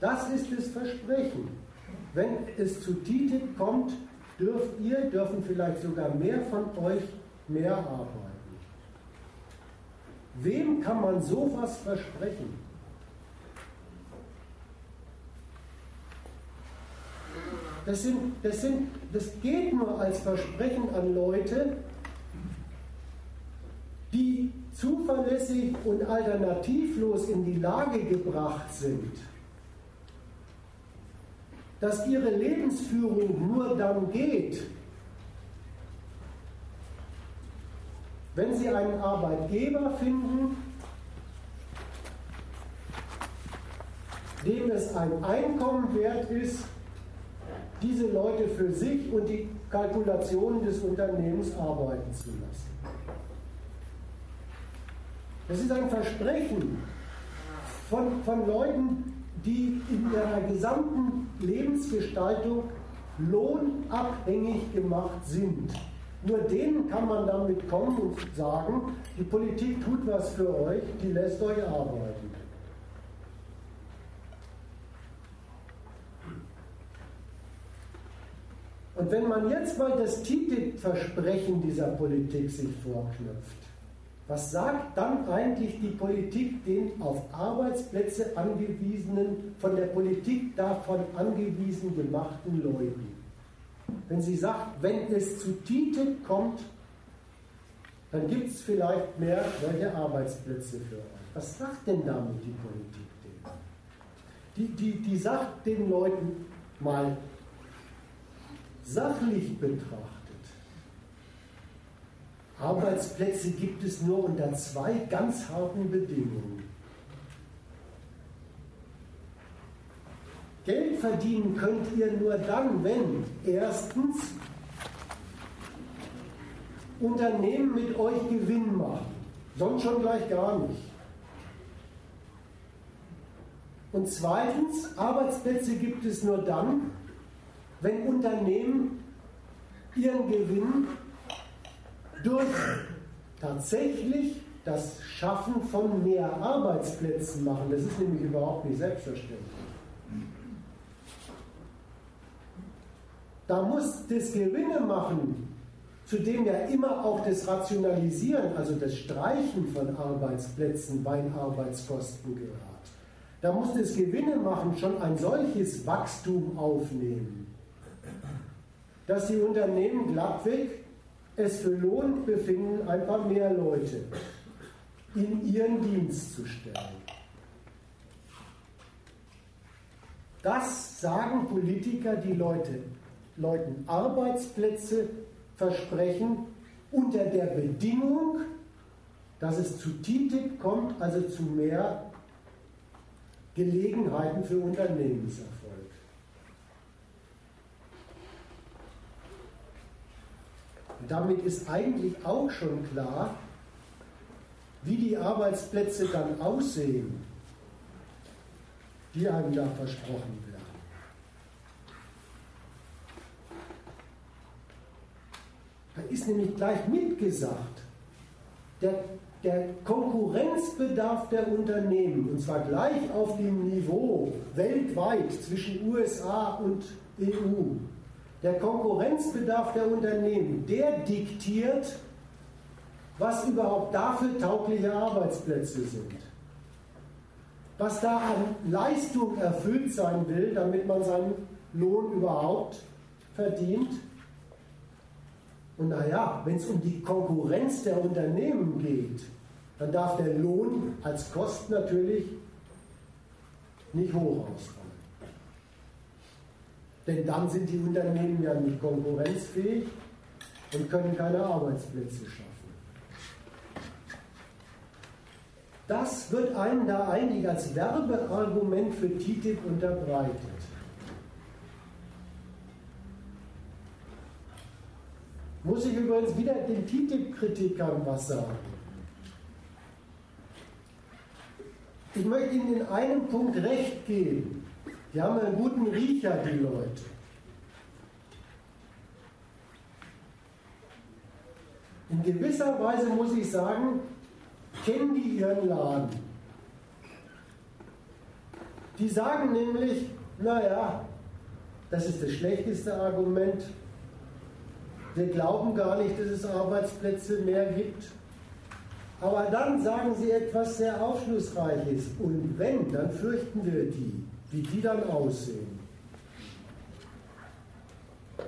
Das ist das Versprechen. Wenn es zu TTIP kommt, dürft ihr, dürfen vielleicht sogar mehr von euch mehr arbeiten. Wem kann man sowas versprechen? Das, sind, das, sind, das geht nur als Versprechen an Leute, die zuverlässig und alternativlos in die Lage gebracht sind, dass ihre Lebensführung nur dann geht, wenn sie einen Arbeitgeber finden, dem es ein Einkommen wert ist, diese Leute für sich und die Kalkulationen des Unternehmens arbeiten zu lassen. Das ist ein Versprechen von, von Leuten, die in ihrer gesamten Lebensgestaltung lohnabhängig gemacht sind. Nur denen kann man damit kommen und sagen, die Politik tut was für euch, die lässt euch arbeiten. Und wenn man jetzt mal das TTIP-Versprechen dieser Politik sich vorknüpft, was sagt dann eigentlich die Politik den auf Arbeitsplätze angewiesenen, von der Politik davon angewiesen gemachten Leuten? Wenn sie sagt, wenn es zu TTIP kommt, dann gibt es vielleicht mehr solche Arbeitsplätze für euch. Was sagt denn damit die Politik denen? Die, die, die sagt den Leuten mal sachlich betrachtet, Arbeitsplätze gibt es nur unter zwei ganz harten Bedingungen. Geld verdienen könnt ihr nur dann, wenn erstens Unternehmen mit euch Gewinn machen, sonst schon gleich gar nicht. Und zweitens, Arbeitsplätze gibt es nur dann, wenn Unternehmen ihren Gewinn durch tatsächlich das Schaffen von mehr Arbeitsplätzen machen. Das ist nämlich überhaupt nicht selbstverständlich. Da muss das Gewinne machen, zu dem ja immer auch das Rationalisieren, also das Streichen von Arbeitsplätzen bei Arbeitskosten gehört. Da muss das Gewinne machen schon ein solches Wachstum aufnehmen, dass die Unternehmen glattweg es für Lohn befinden, ein paar mehr Leute in ihren Dienst zu stellen. Das sagen Politiker, die Leute, Leuten Arbeitsplätze versprechen unter der Bedingung, dass es zu TTIP kommt, also zu mehr Gelegenheiten für Unternehmenserfolg. Damit ist eigentlich auch schon klar, wie die Arbeitsplätze dann aussehen, die einem da versprochen werden. Da ist nämlich gleich mitgesagt, der, der Konkurrenzbedarf der Unternehmen, und zwar gleich auf dem Niveau weltweit zwischen USA und EU, der Konkurrenzbedarf der Unternehmen, der diktiert, was überhaupt dafür taugliche Arbeitsplätze sind. was da an Leistung erfüllt sein will, damit man seinen Lohn überhaupt verdient. Und naja, wenn es um die Konkurrenz der Unternehmen geht, dann darf der Lohn als Kost natürlich nicht hoch ausfallen. Denn dann sind die Unternehmen ja nicht konkurrenzfähig und können keine Arbeitsplätze schaffen. Das wird einem da eigentlich als Werbeargument für TTIP unterbreitet. Muss ich übrigens wieder den TTIP-Kritikern was sagen. Ich möchte Ihnen in einem Punkt recht geben. Die haben einen guten Riecher, die Leute. In gewisser Weise muss ich sagen, kennen die ihren Laden. Die sagen nämlich, naja, das ist das schlechteste Argument. Wir glauben gar nicht, dass es Arbeitsplätze mehr gibt. Aber dann sagen sie etwas sehr Aufschlussreiches. Und wenn, dann fürchten wir die, wie die dann aussehen.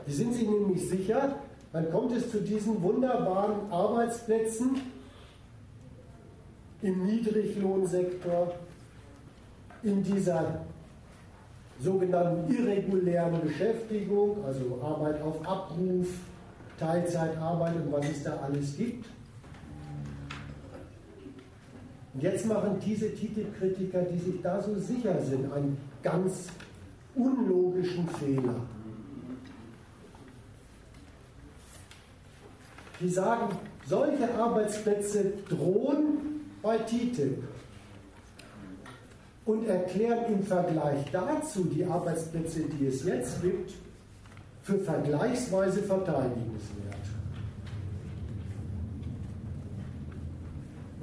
Die sind sich nämlich sicher, dann kommt es zu diesen wunderbaren Arbeitsplätzen, im Niedriglohnsektor, in dieser sogenannten irregulären Beschäftigung, also Arbeit auf Abruf, Teilzeitarbeit und was es da alles gibt. Und jetzt machen diese Titelkritiker, die sich da so sicher sind, einen ganz unlogischen Fehler. Die sagen, solche Arbeitsplätze drohen bei TTIP und erklären im Vergleich dazu die Arbeitsplätze, die es jetzt gibt, für vergleichsweise verteidigungswert.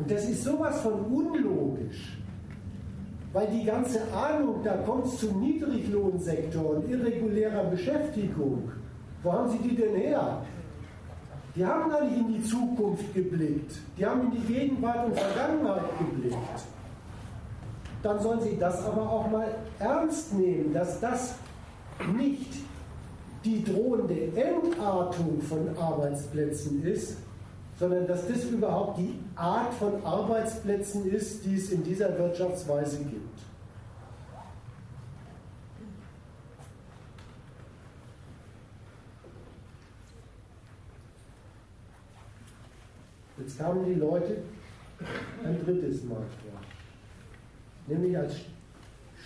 Und das ist sowas von unlogisch, weil die ganze Ahnung, da kommt es zum Niedriglohnsektor und irregulärer Beschäftigung. Wo haben Sie die denn her? Die haben gar nicht in die Zukunft geblickt. Die haben in die Gegenwart und Vergangenheit geblickt. Dann sollen sie das aber auch mal ernst nehmen, dass das nicht die drohende Entartung von Arbeitsplätzen ist, sondern dass das überhaupt die Art von Arbeitsplätzen ist, die es in dieser Wirtschaftsweise gibt. Jetzt kamen die Leute ein drittes Mal vor. Nämlich als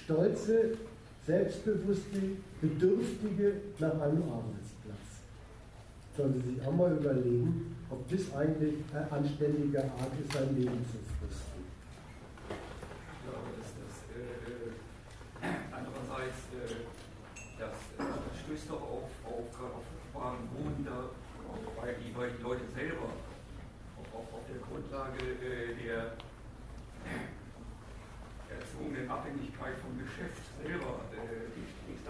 stolze, selbstbewusste, Bedürftige nach einem Arbeitsplatz. Sollen Sie sich auch mal überlegen, ob das eigentlich eine anständige Art ist, sein Leben zu fristen. Ja, aber das, das äh, andererseits, äh, das, das stößt doch auf, auf, auf fruchtbaren Boden, da, weil, die, weil die Leute selber der Grundlage äh, der erzwungenen Abhängigkeit vom Geschäft selber äh, äh,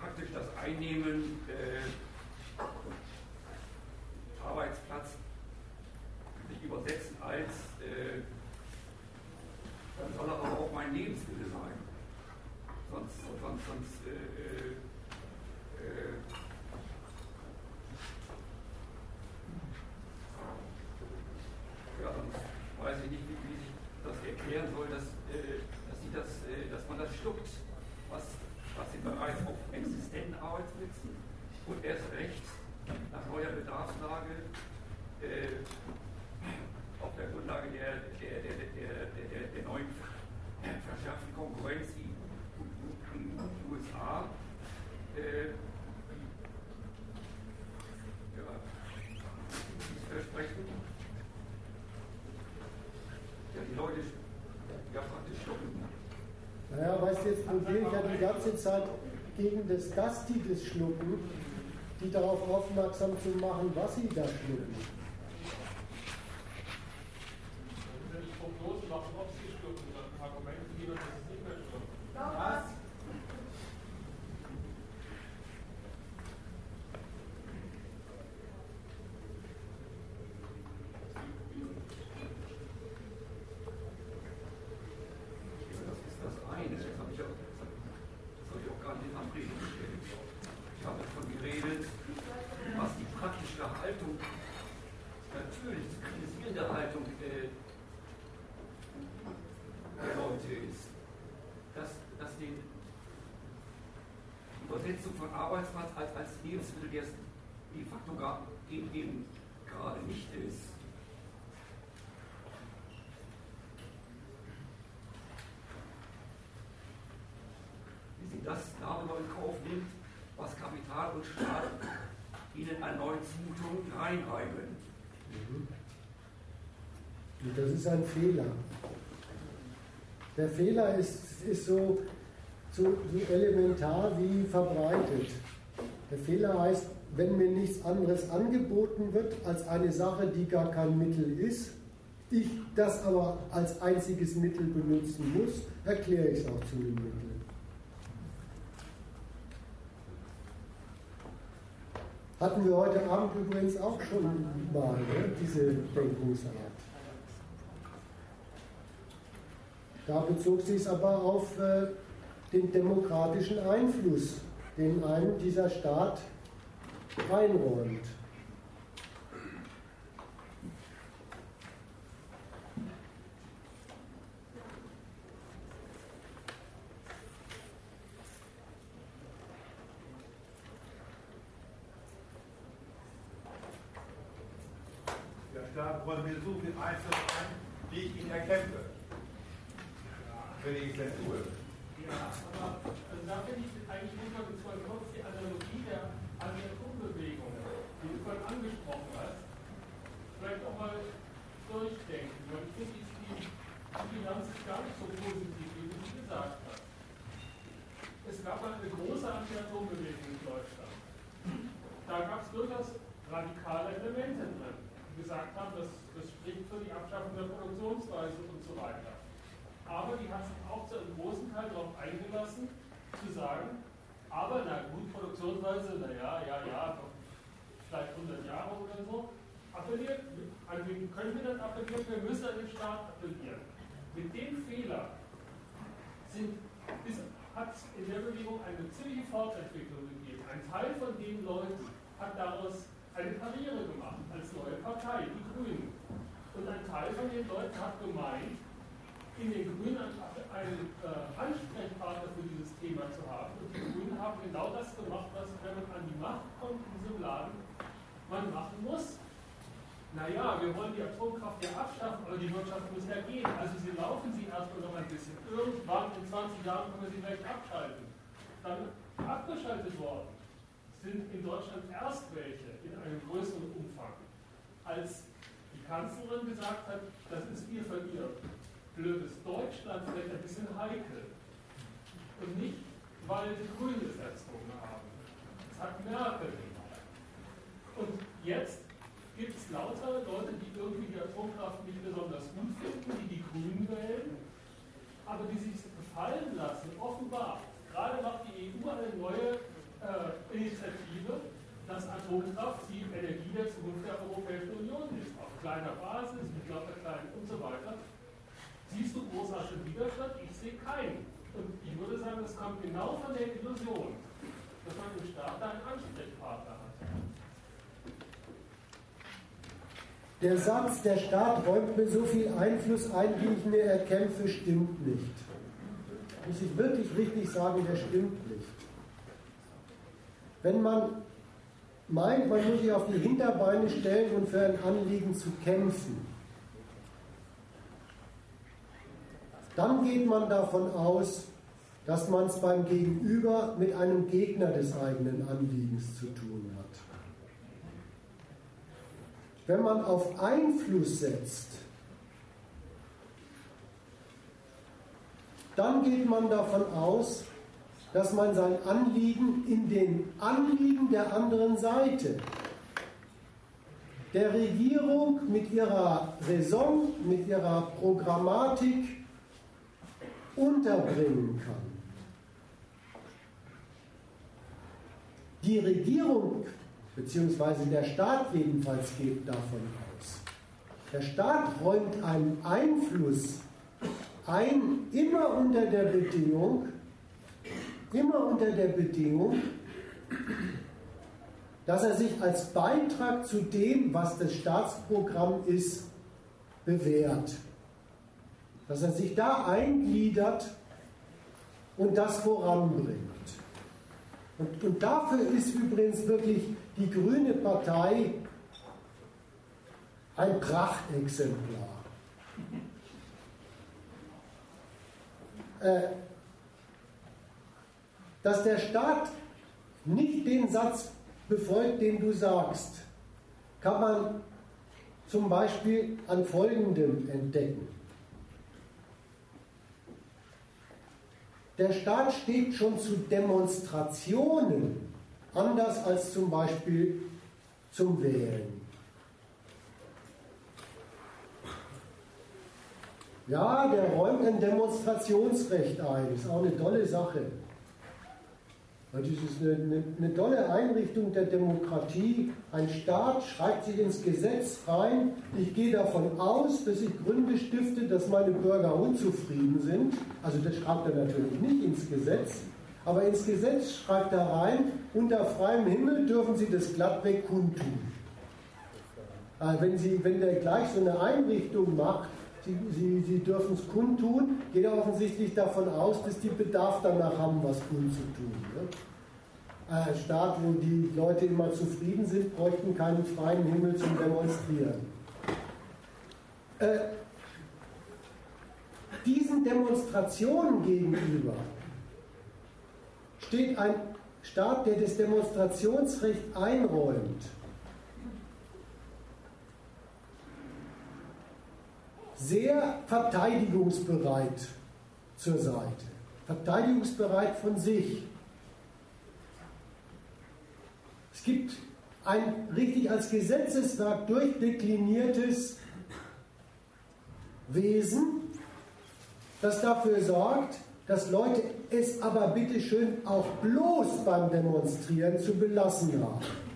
praktisch das Einnehmen Arbeitsplatz sich übersetzen als dann soll aber auch mein Lebensmittel sein. Sonst, sonst, sonst äh, äh, ja, weiß ich nicht, wie, wie sich das erklären soll, dass, äh, dass, sie das, äh, dass man das schluckt, was, was sie bereits auf existenten Arbeitsplätzen und erst recht neuer Bedarfslage äh, auf der Grundlage der, der, der, der, neuen verschärften Konkurrenz in den USA äh, ja, versprechen die Leute ja praktisch stoppen. Naja, weißt du, jetzt probiere ich ja die ganze Zeit gegen das Gasti das Schlucken, die darauf aufmerksam zu machen, was sie da schlucken. Wenn ich Prognosen machen, ob sie schlucken, dann Argumente lieber, dass es nicht mehr schlucken. Was? natürlich zu kritisierende Haltung äh, der Leute ist, dass, dass die Übersetzung von Arbeitsplatz als, als Lebensmittel, der es de facto gar, eben, eben gerade nicht ist, wie sie das darüber in Kauf nimmt, was Kapital und Staat ihnen an neuen Zumutungen reinreiben. Und das ist ein Fehler. Der Fehler ist, ist so, so, so elementar wie verbreitet. Der Fehler heißt, wenn mir nichts anderes angeboten wird als eine Sache, die gar kein Mittel ist, ich das aber als einziges Mittel benutzen muss, erkläre ich es auch zu einem Mittel. Hatten wir heute Abend übrigens auch schon mal, ne, diese Denkungsart. Da bezog sich es aber auf äh, den demokratischen Einfluss, den einem dieser Staat einräumt. Der Staat räumt mir so viel Einfluss ein, wie ich ihn erkämpfe. Wenn ich es denn tue. Ja, aber also da finde ich eigentlich muss man jetzt mal kurz die Analogie der Anti-Atom-Bewegung, die du vorhin angesprochen hast, vielleicht auch mal durchdenken. Weil ich finde, die, die Bilanz ist gar nicht so positiv, wie du es gesagt hast. Es gab mal eine große Anti-Atom-Bewegung in Deutschland. Da gab es durchaus radikale Elemente drin, die gesagt haben, das, das spricht für die Abschaffung der Produktionsweise und so weiter. Aber die hat sich auch zu einem großen Teil darauf eingelassen, zu sagen, aber na gut, Produktionsweise, naja, ja, ja, vielleicht 100 Jahre oder so, appelliert, an wen können wir dann appellieren? Wir müssen an den Staat appellieren. Mit dem Fehler sind, ist, hat es in der Bewegung eine ziemliche Fortentwicklung gegeben. Ein Teil von den Leuten hat daraus eine Karriere gemacht als neue Partei, die Grünen. Und ein Teil von den Leuten hat gemeint, in den Grünen einen äh, Ansprechpartner für dieses Thema zu haben. Und die Grünen haben genau das gemacht, was, wenn man an die Macht kommt in diesem Laden, man machen muss. Naja, wir wollen die Atomkraft ja abschaffen, aber die Wirtschaft muss ja gehen. Also sie laufen sie erstmal noch ein bisschen. Irgendwann in 20 Jahren können wir sie vielleicht abschalten. Dann abgeschaltet worden sind in Deutschland erst welche in einem größeren Umfang, als die Kanzlerin gesagt hat, das ist ihr Verlieren blödes Deutschland vielleicht ein bisschen heikel. Und nicht, weil die Grünen es erzogen haben. Das hat Merkel gemacht. Und jetzt gibt es lauter Leute, die irgendwie die Atomkraft nicht besonders gut finden, die die Grünen wählen, aber die sich gefallen lassen, offenbar. Gerade macht die EU eine neue äh, Initiative, dass Atomkraft die Energie der Zukunft der Europäischen Union ist. Auf kleiner Basis, mit lauter kleinen und so weiter. Siehst du großartigen Widerstand? Ich sehe keinen. Und ich würde sagen, das kommt genau von der Illusion, dass man im Staat da einen Ansprechpartner hat. Der Satz, der Staat räumt mir so viel Einfluss ein, wie ich mir erkämpfe, stimmt nicht. Muss ich wirklich richtig sagen, der stimmt nicht. Wenn man meint, man muss sich auf die Hinterbeine stellen und für ein Anliegen zu kämpfen, dann geht man davon aus, dass man es beim Gegenüber mit einem Gegner des eigenen Anliegens zu tun hat. Wenn man auf Einfluss setzt, dann geht man davon aus, dass man sein Anliegen in den Anliegen der anderen Seite, der Regierung mit ihrer Raison, mit ihrer Programmatik, unterbringen kann. Die Regierung bzw. der Staat jedenfalls geht davon aus. Der Staat räumt einen Einfluss ein, immer unter der Bedingung, immer unter der Bedingung, dass er sich als Beitrag zu dem, was das Staatsprogramm ist, bewährt. Dass er sich da eingliedert und das voranbringt. Und, und dafür ist übrigens wirklich die Grüne Partei ein Prachtexemplar. Äh, dass der Staat nicht den Satz befolgt, den du sagst, kann man zum Beispiel an Folgendem entdecken. Der Staat steht schon zu Demonstrationen anders als zum Beispiel zum Wählen. Ja, der räumt ein Demonstrationsrecht ein, ist auch eine tolle Sache. Das ist eine, eine, tolle Einrichtung der Demokratie. Ein Staat schreibt sich ins Gesetz rein, ich gehe davon aus, dass ich Gründe stifte, dass meine Bürger unzufrieden sind. Also das schreibt er natürlich nicht ins Gesetz, aber ins Gesetz schreibt er rein, unter freiem Himmel dürfen Sie das glattweg kundtun. Also wenn, Sie, wenn der gleich so eine Einrichtung macht, Sie, Sie, Sie dürfen es kundtun, geht er offensichtlich davon aus, dass die Bedarf danach haben, was kundzutun. Ne? Ein Staat, wo die Leute immer zufrieden sind, bräuchten keinen freien Himmel zum Demonstrieren. Äh, diesen Demonstrationen gegenüber steht ein Staat, der das Demonstrationsrecht einräumt sehr verteidigungsbereit zur Seite. Verteidigungsbereit von sich. Es gibt ein richtig als Gesetzeswerk durchdekliniertes Wesen, das dafür sorgt, dass Leute es aber bitte schön auch bloß beim Demonstrieren zu belassen haben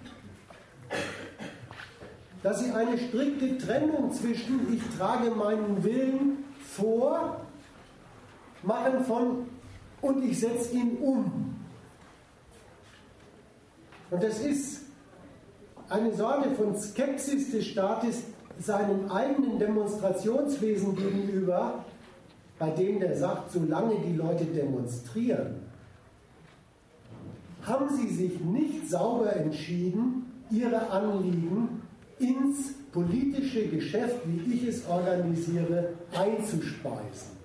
dass sie eine strikte Trennung zwischen ich trage meinen Willen vor, machen von und ich setze ihn um. Und das ist eine Sorte von Skepsis des Staates seinem eigenen Demonstrationswesen gegenüber, bei dem der sagt, solange die Leute demonstrieren, haben sie sich nicht sauber entschieden, ihre Anliegen ins politische Geschäft, wie ich es organisiere, einzuspeisen.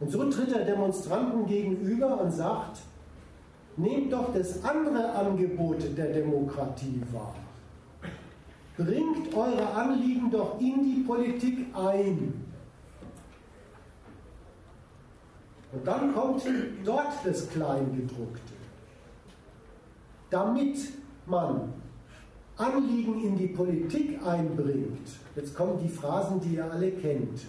Und so tritt er Demonstranten gegenüber und sagt, nehmt doch das andere Angebot der Demokratie wahr. Bringt eure Anliegen doch in die Politik ein. Und dann kommt dort das Kleingedruckte. Damit man Anliegen in die Politik einbringt, jetzt kommen die Phrasen, die ihr alle kennt,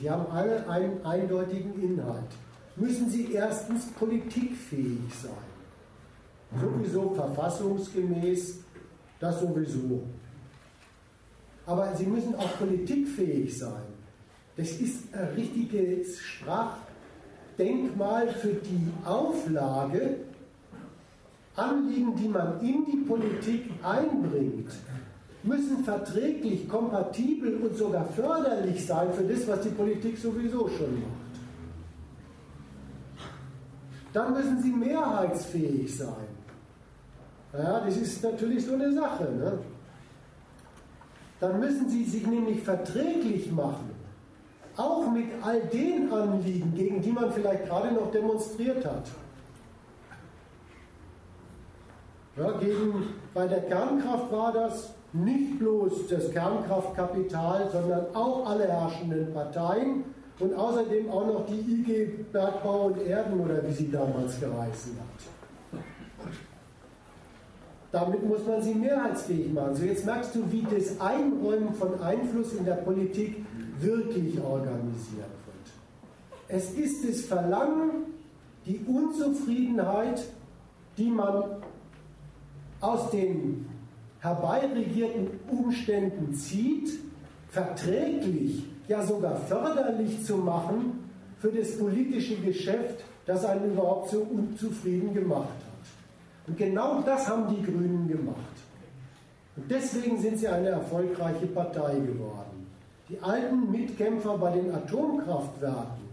die haben alle einen eindeutigen Inhalt, müssen sie erstens politikfähig sein. Sowieso verfassungsgemäß, das sowieso. Aber sie müssen auch politikfähig sein. Das ist ein richtiges Sprachdenkmal für die Auflage, Anliegen, die man in die Politik einbringt, müssen verträglich, kompatibel und sogar förderlich sein für das, was die Politik sowieso schon macht. Dann müssen sie mehrheitsfähig sein. Ja, das ist natürlich so eine Sache. Ne? Dann müssen sie sich nämlich verträglich machen, auch mit all den Anliegen, gegen die man vielleicht gerade noch demonstriert hat. Ja, gegen, bei der Kernkraft war das nicht bloß das Kernkraftkapital, sondern auch alle herrschenden Parteien und außerdem auch noch die IG Bergbau und Erden oder wie sie damals geheißen hat. Damit muss man sie mehrheitsfähig machen. So jetzt merkst du, wie das Einräumen von Einfluss in der Politik wirklich organisiert wird. Es ist das Verlangen, die Unzufriedenheit, die man aus den herbeiregierten Umständen zieht, verträglich, ja sogar förderlich zu machen für das politische Geschäft, das einen überhaupt so unzufrieden gemacht hat. Und genau das haben die Grünen gemacht. Und deswegen sind sie eine erfolgreiche Partei geworden. Die alten Mitkämpfer bei den Atomkraftwerken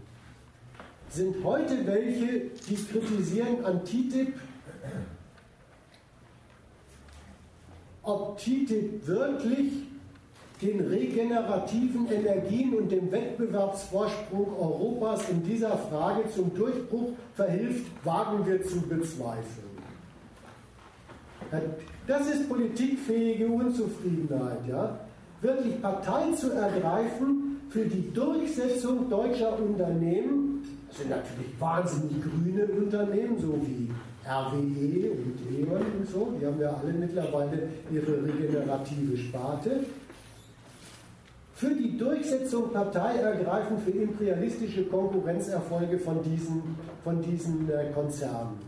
sind heute welche, die kritisieren an TTIP, ob TTIP wirklich den regenerativen Energien und dem Wettbewerbsvorsprung Europas in dieser Frage zum Durchbruch verhilft, wagen wir zu bezweifeln. Das ist politikfähige Unzufriedenheit, ja? wirklich Partei zu ergreifen für die Durchsetzung deutscher Unternehmen, das sind natürlich wahnsinnig grüne Unternehmen, so wie RWE und E.ON und so, die haben ja alle mittlerweile ihre regenerative Sparte, für die Durchsetzung Partei ergreifen für imperialistische Konkurrenzerfolge von diesen, von diesen äh, Konzernen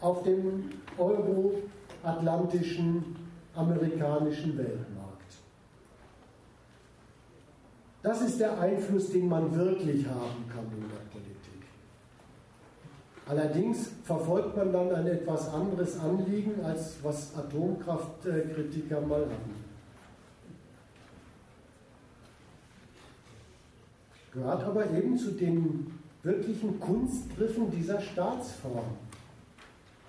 auf dem euroatlantischen, amerikanischen Weltmarkt. Das ist der Einfluss, den man wirklich haben kann. Allerdings verfolgt man dann ein etwas anderes Anliegen, als was Atomkraftkritiker mal hatten. gehört aber eben zu den wirklichen Kunstgriffen dieser Staatsform.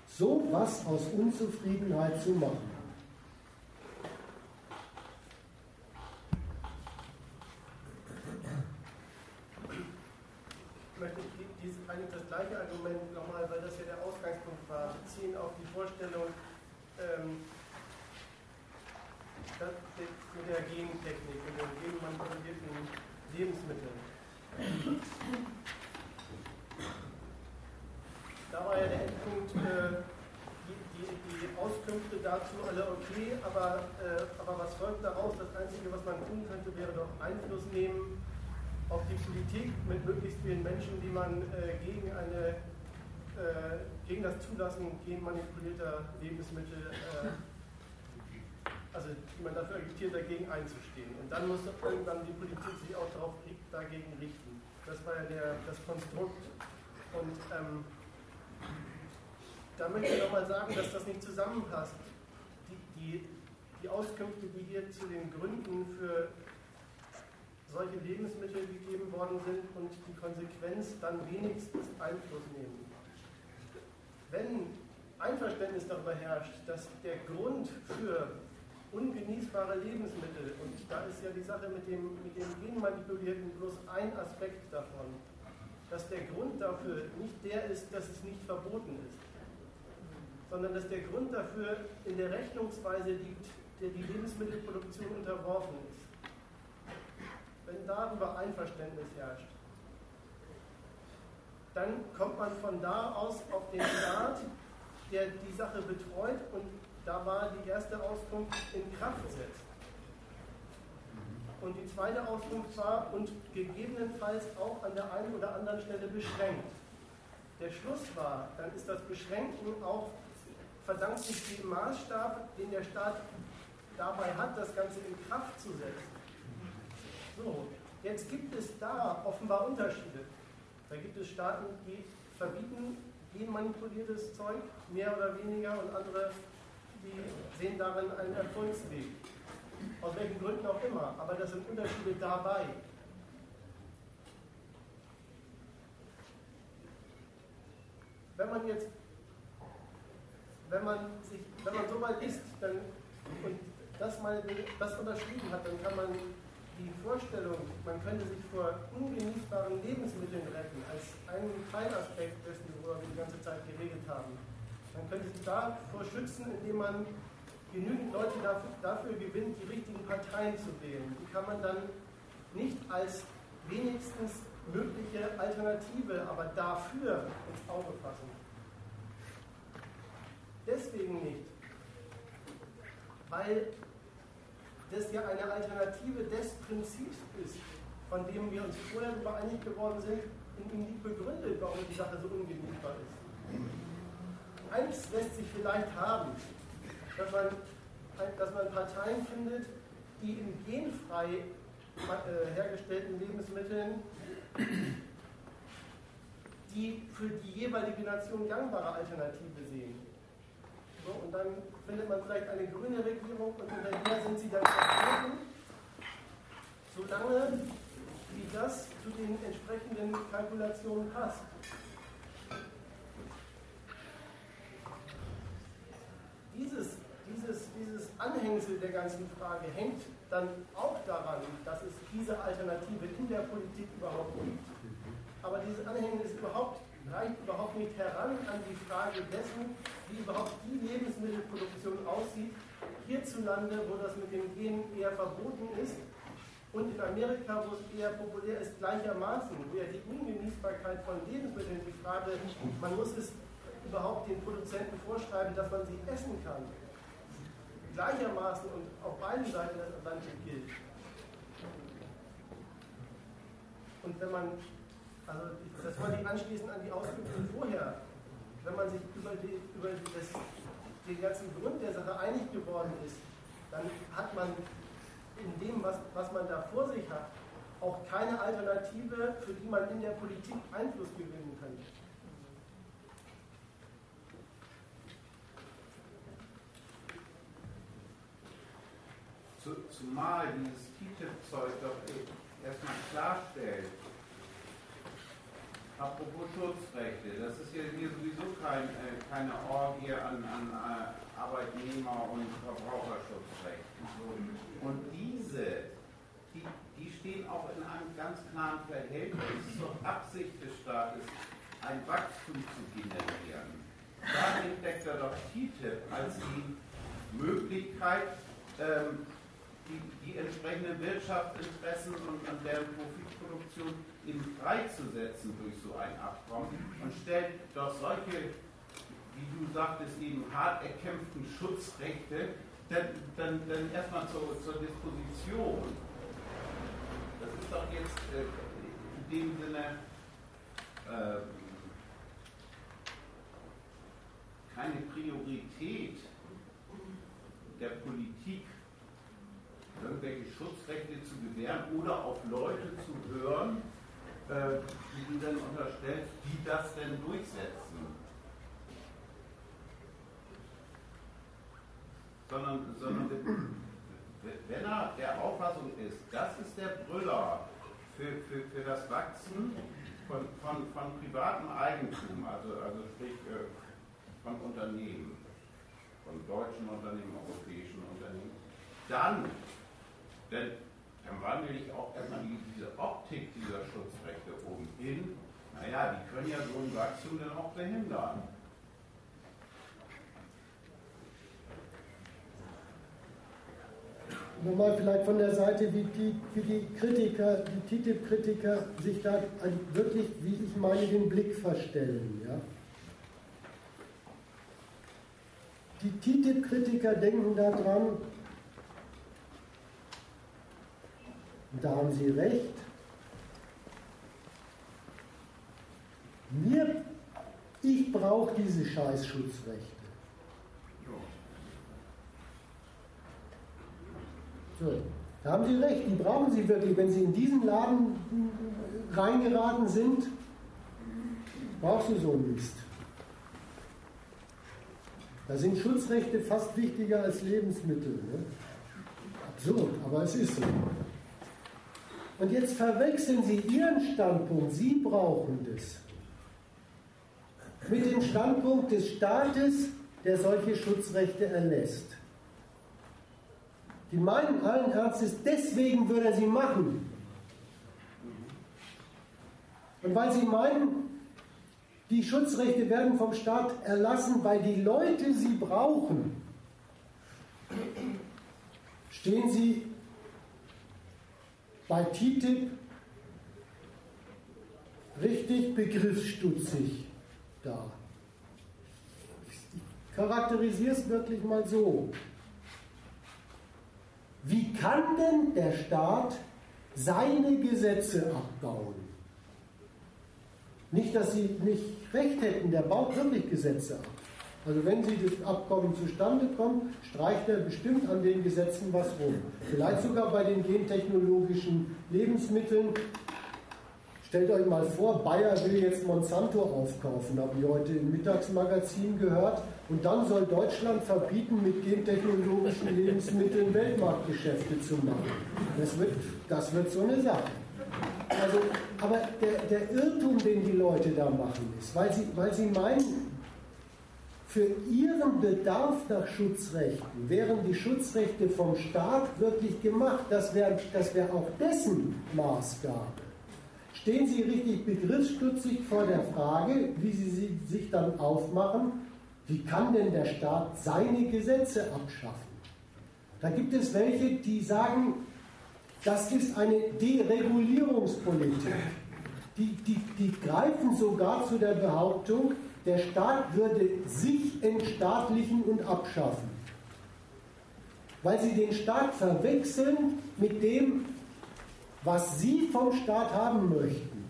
So was aus Unzufriedenheit zu machen. Ich möchte dieses, eigentlich das gleiche Argument nochmal, weil das ja der Ausgangspunkt war, beziehen auf die Vorstellung ähm, mit der Gentechnik, mit den genmanipulierten Lebensmitteln. Da war ja der Endpunkt, äh, die, die, die, Auskünfte dazu alle okay, aber, äh, aber was folgt daraus? Das Einzige, was man tun könnte, wäre doch Einfluss nehmen auf die Politik mit möglichst vielen Menschen, die man äh, gegen eine äh, gegen das Zulassen genmanipulierter Lebensmittel äh, also die man dafür agitiert, dagegen einzustehen. Und dann muss irgendwann die Politik sich auch darauf dagegen richten. Das war ja der, das Konstrukt. Und ähm, da möchte ich nochmal sagen, dass das nicht zusammenpasst. Die, die, die Auskünfte, die hier zu den Gründen für solche Lebensmittel gegeben worden sind und die Konsequenz dann wenigstens Einfluss nehmen. Wenn Einverständnis darüber herrscht, dass der Grund für ungenießbare Lebensmittel. Und da ist ja die Sache mit dem, mit dem Genmanipulierten bloß ein Aspekt davon, dass der Grund dafür nicht der ist, dass es nicht verboten ist, sondern dass der Grund dafür in der Rechnungsweise liegt, der die Lebensmittelproduktion unterworfen ist. Wenn darüber Einverständnis herrscht, dann kommt man von da aus auf den Staat, der die Sache betreut und da war die erste Auskunft in Kraft setzt. Und die zweite Auskunft war und gegebenenfalls auch an der einen oder anderen Stelle beschränkt. Der Schluss war, dann ist das Beschränken auch verdankt sich dem Maßstab, den der Staat dabei hat, das Ganze in Kraft zu setzen. So, jetzt gibt es da offenbar Unterschiede. Da gibt es Staaten, die verbieten genmanipuliertes Zeug, mehr oder weniger, und andere die sehen darin einen Erfolgsweg. Aus welchen Gründen auch immer. Aber das sind Unterschiede dabei. Wenn man jetzt, wenn man sich, wenn man so weit ist dann, und das mal das unterschrieben hat, dann kann man die Vorstellung, man könnte sich vor ungenießbaren Lebensmitteln retten, als einen Teilaspekt dessen, worüber wir die ganze Zeit geredet haben man könnte sich davor schützen, indem man genügend Leute dafür, dafür gewinnt, die richtigen Parteien zu wählen. Die kann man dann nicht als wenigstens mögliche Alternative, aber dafür ins Auge fassen. Deswegen nicht, weil das ja eine Alternative des Prinzips ist, von dem wir uns vorher darüber einig geworden sind, in ihm liegt begründet, warum die Sache so ungenießbar ist eins lässt sich vielleicht haben, dass man, dass man Parteien findet, die in genfrei äh, hergestellten Lebensmitteln die für die jeweilige Nation gangbare Alternative sehen. So, und dann findet man vielleicht eine grüne Regierung und unter der sind sie dann vertreten, solange wie das zu den entsprechenden Kalkulationen passt. Dieses, dieses, dieses Anhängsel der ganzen Frage hängt dann auch daran, dass es diese Alternative in der Politik überhaupt gibt. Aber dieses Anhängsel ist überhaupt, reicht überhaupt nicht heran an die Frage dessen, wie überhaupt die Lebensmittelproduktion aussieht, hierzulande, wo das mit dem Gen eher verboten ist, und in Amerika, wo es eher populär ist, gleichermaßen, wo ja die Ungenießbarkeit von Lebensmitteln, die Frage, man muss es überhaupt den Produzenten vorschreiben, dass man sie essen kann, gleichermaßen und auf beiden Seiten des Atlantik gilt. Und wenn man, also das wollte ich anschließend an die Ausführungen vorher, wenn man sich über, die, über das, den ganzen Grund der Sache einig geworden ist, dann hat man in dem, was, was man da vor sich hat, auch keine Alternative, für die man in der Politik Einfluss gewinnen könnte. Zumal dieses TTIP-Zeug doch erstmal klarstellt, apropos Schutzrechte, das ist ja hier sowieso kein, äh, keine Orgie an, an äh, Arbeitnehmer- und Verbraucherschutzrechten. Und diese, die, die stehen auch in einem ganz klaren Verhältnis zur Absicht des Staates, ein Wachstum zu generieren. Darin deckt er doch TTIP als die Möglichkeit, ähm, die, die entsprechenden Wirtschaftsinteressen und an deren Profitproduktion eben freizusetzen durch so ein Abkommen und stellt doch solche, wie du sagtest, eben hart erkämpften Schutzrechte dann, dann, dann erstmal zur, zur Disposition. Das ist doch jetzt äh, in dem Sinne äh, keine Priorität der Politik irgendwelche Schutzrechte zu gewähren oder auf Leute zu hören, äh, die du dann unterstellst, die das denn durchsetzen. Sondern, sondern wenn er der Auffassung ist, das ist der Brüller für, für, für das Wachsen von, von, von privatem Eigentum, also, also sprich äh, von Unternehmen, von deutschen Unternehmen, europäischen Unternehmen, dann denn dann wandle ich auch erstmal diese Optik dieser Schutzrechte oben hin. Naja, die können ja so ein Wachstum dann auch behindern. Nochmal vielleicht von der Seite, wie die, wie die Kritiker, die TTIP-Kritiker sich da wirklich, wie ich meine, den Blick verstellen. Ja? Die TTIP-Kritiker denken daran, Und da haben Sie recht. Mir, ich brauche diese Scheißschutzrechte. So, da haben Sie recht, die brauchen Sie wirklich. Wenn Sie in diesen Laden reingeraten sind, brauchst du so einen Mist. Da sind Schutzrechte fast wichtiger als Lebensmittel. Ne? Absurd, aber es ist so. Und jetzt verwechseln Sie Ihren Standpunkt, Sie brauchen das, mit dem Standpunkt des Staates, der solche Schutzrechte erlässt. Die meinen allen Ernstes, deswegen würde er sie machen. Und weil sie meinen, die Schutzrechte werden vom Staat erlassen, weil die Leute sie brauchen, stehen sie bei TTIP richtig begriffsstutzig da. Ich charakterisiere es wirklich mal so. Wie kann denn der Staat seine Gesetze abbauen? Nicht, dass sie nicht recht hätten, der baut wirklich Gesetze ab. Also wenn Sie das Abkommen zustande kommt, streicht er bestimmt an den Gesetzen was rum. Vielleicht sogar bei den gentechnologischen Lebensmitteln Stellt euch mal vor, Bayer will jetzt Monsanto aufkaufen, haben wir heute im Mittagsmagazin gehört. Und dann soll Deutschland verbieten, mit gentechnologischen Lebensmitteln Weltmarktgeschäfte zu machen. Das wird, das wird so eine Sache. Also, aber der, der Irrtum, den die Leute da machen, ist, weil sie, weil sie meinen, für ihren Bedarf nach Schutzrechten wären die Schutzrechte vom Staat wirklich gemacht. Das wäre das wär auch dessen Maßgabe stehen Sie richtig begriffsstutzig vor der Frage, wie Sie sich dann aufmachen, wie kann denn der Staat seine Gesetze abschaffen? Da gibt es welche, die sagen, das ist eine Deregulierungspolitik. Die, die, die greifen sogar zu der Behauptung, der Staat würde sich entstaatlichen und abschaffen. Weil sie den Staat verwechseln mit dem, was Sie vom Staat haben möchten,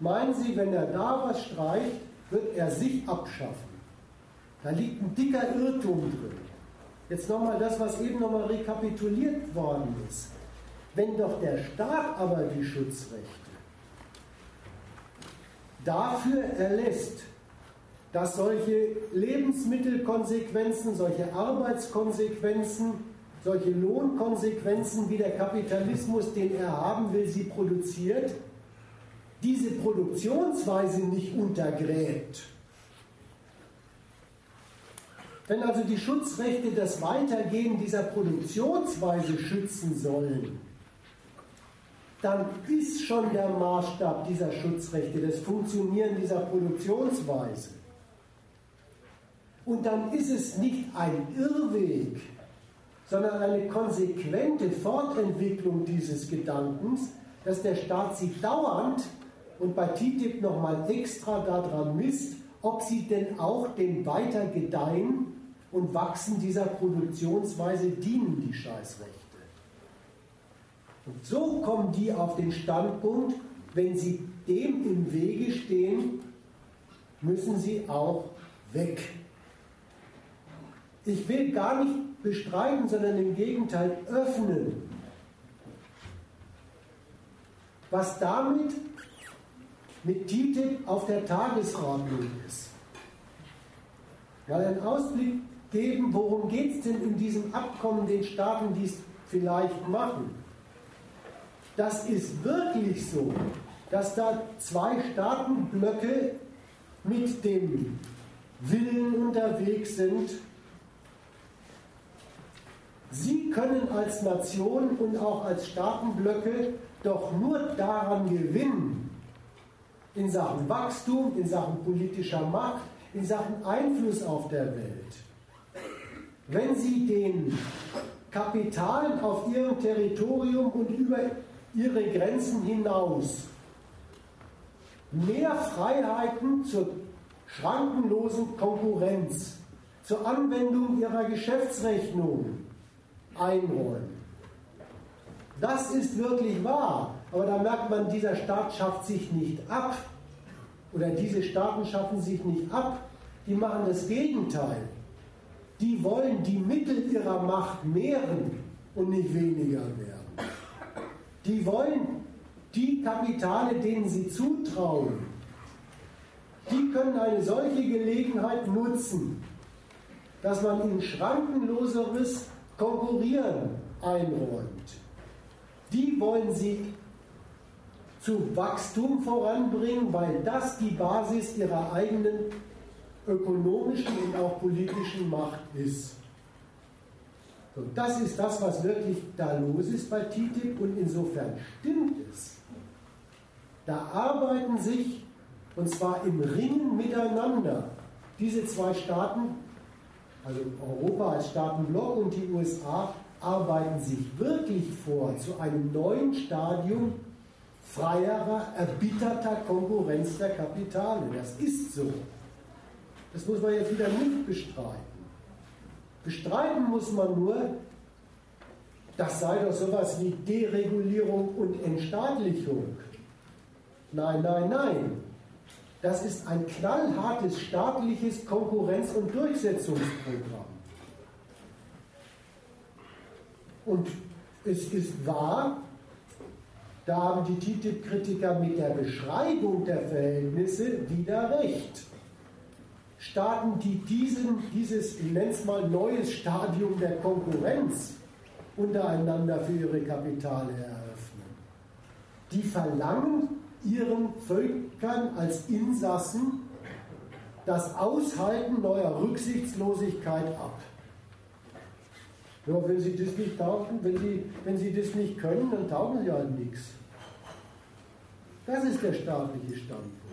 meinen Sie, wenn er da was streicht, wird er sich abschaffen. Da liegt ein dicker Irrtum drin. Jetzt nochmal das, was eben nochmal rekapituliert worden ist. Wenn doch der Staat aber die Schutzrechte dafür erlässt, dass solche Lebensmittelkonsequenzen, solche Arbeitskonsequenzen solche Lohnkonsequenzen, wie der Kapitalismus, den er haben will, sie produziert, diese Produktionsweise nicht untergräbt. Wenn also die Schutzrechte das Weitergehen dieser Produktionsweise schützen sollen, dann ist schon der Maßstab dieser Schutzrechte das Funktionieren dieser Produktionsweise. Und dann ist es nicht ein Irrweg, sondern eine konsequente Fortentwicklung dieses Gedankens, dass der Staat sich dauernd und bei TTIP nochmal extra daran misst, ob sie denn auch dem Weitergedeihen und Wachsen dieser Produktionsweise dienen, die Scheißrechte. Und so kommen die auf den Standpunkt, wenn sie dem im Wege stehen, müssen sie auch weg. Ich will gar nicht bestreiten, sondern im Gegenteil öffnen. Was damit mit TTIP auf der Tagesordnung ist. Mal einen Ausblick geben, worum geht es denn in diesem Abkommen den Staaten, die es vielleicht machen. Das ist wirklich so, dass da zwei Staatenblöcke mit dem Willen unterwegs sind, Sie können als Nation und auch als Staatenblöcke doch nur daran gewinnen, in Sachen Wachstum, in Sachen politischer Macht, in Sachen Einfluss auf der Welt, wenn sie den Kapitalen auf ihrem Territorium und über ihre Grenzen hinaus mehr Freiheiten zur schrankenlosen Konkurrenz, zur Anwendung ihrer Geschäftsrechnung, einräumen. Das ist wirklich wahr, aber da merkt man, dieser Staat schafft sich nicht ab. Oder diese Staaten schaffen sich nicht ab, die machen das Gegenteil. Die wollen die Mittel ihrer Macht mehren und nicht weniger werden. Die wollen die Kapitale, denen sie zutrauen, die können eine solche Gelegenheit nutzen, dass man ihnen schrankenloseres Konkurrieren einräumt. Die wollen sie zu Wachstum voranbringen, weil das die Basis ihrer eigenen ökonomischen und auch politischen Macht ist. Und das ist das, was wirklich da los ist bei TTIP und insofern stimmt es. Da arbeiten sich, und zwar im Ringen miteinander, diese zwei Staaten also Europa als Staatenblock und die USA, arbeiten sich wirklich vor zu einem neuen Stadium freierer, erbitterter Konkurrenz der Kapitale. Das ist so. Das muss man jetzt wieder nicht bestreiten. Bestreiten muss man nur, das sei doch sowas wie Deregulierung und Entstaatlichung. Nein, nein, nein. Das ist ein knallhartes staatliches Konkurrenz- und Durchsetzungsprogramm. Und es ist wahr, Da haben die TTIP-Kritiker mit der Beschreibung der Verhältnisse wieder recht. Staaten, die diesen, dieses, ich nenne es mal, neues Stadium der Konkurrenz untereinander für ihre Kapitale eröffnen, die verlangen ihren Völkern als Insassen das Aushalten neuer Rücksichtslosigkeit ab. Ja, wenn sie das nicht taugen, wenn sie, wenn sie das nicht können, dann taugen sie halt nichts. Das ist der staatliche Standpunkt.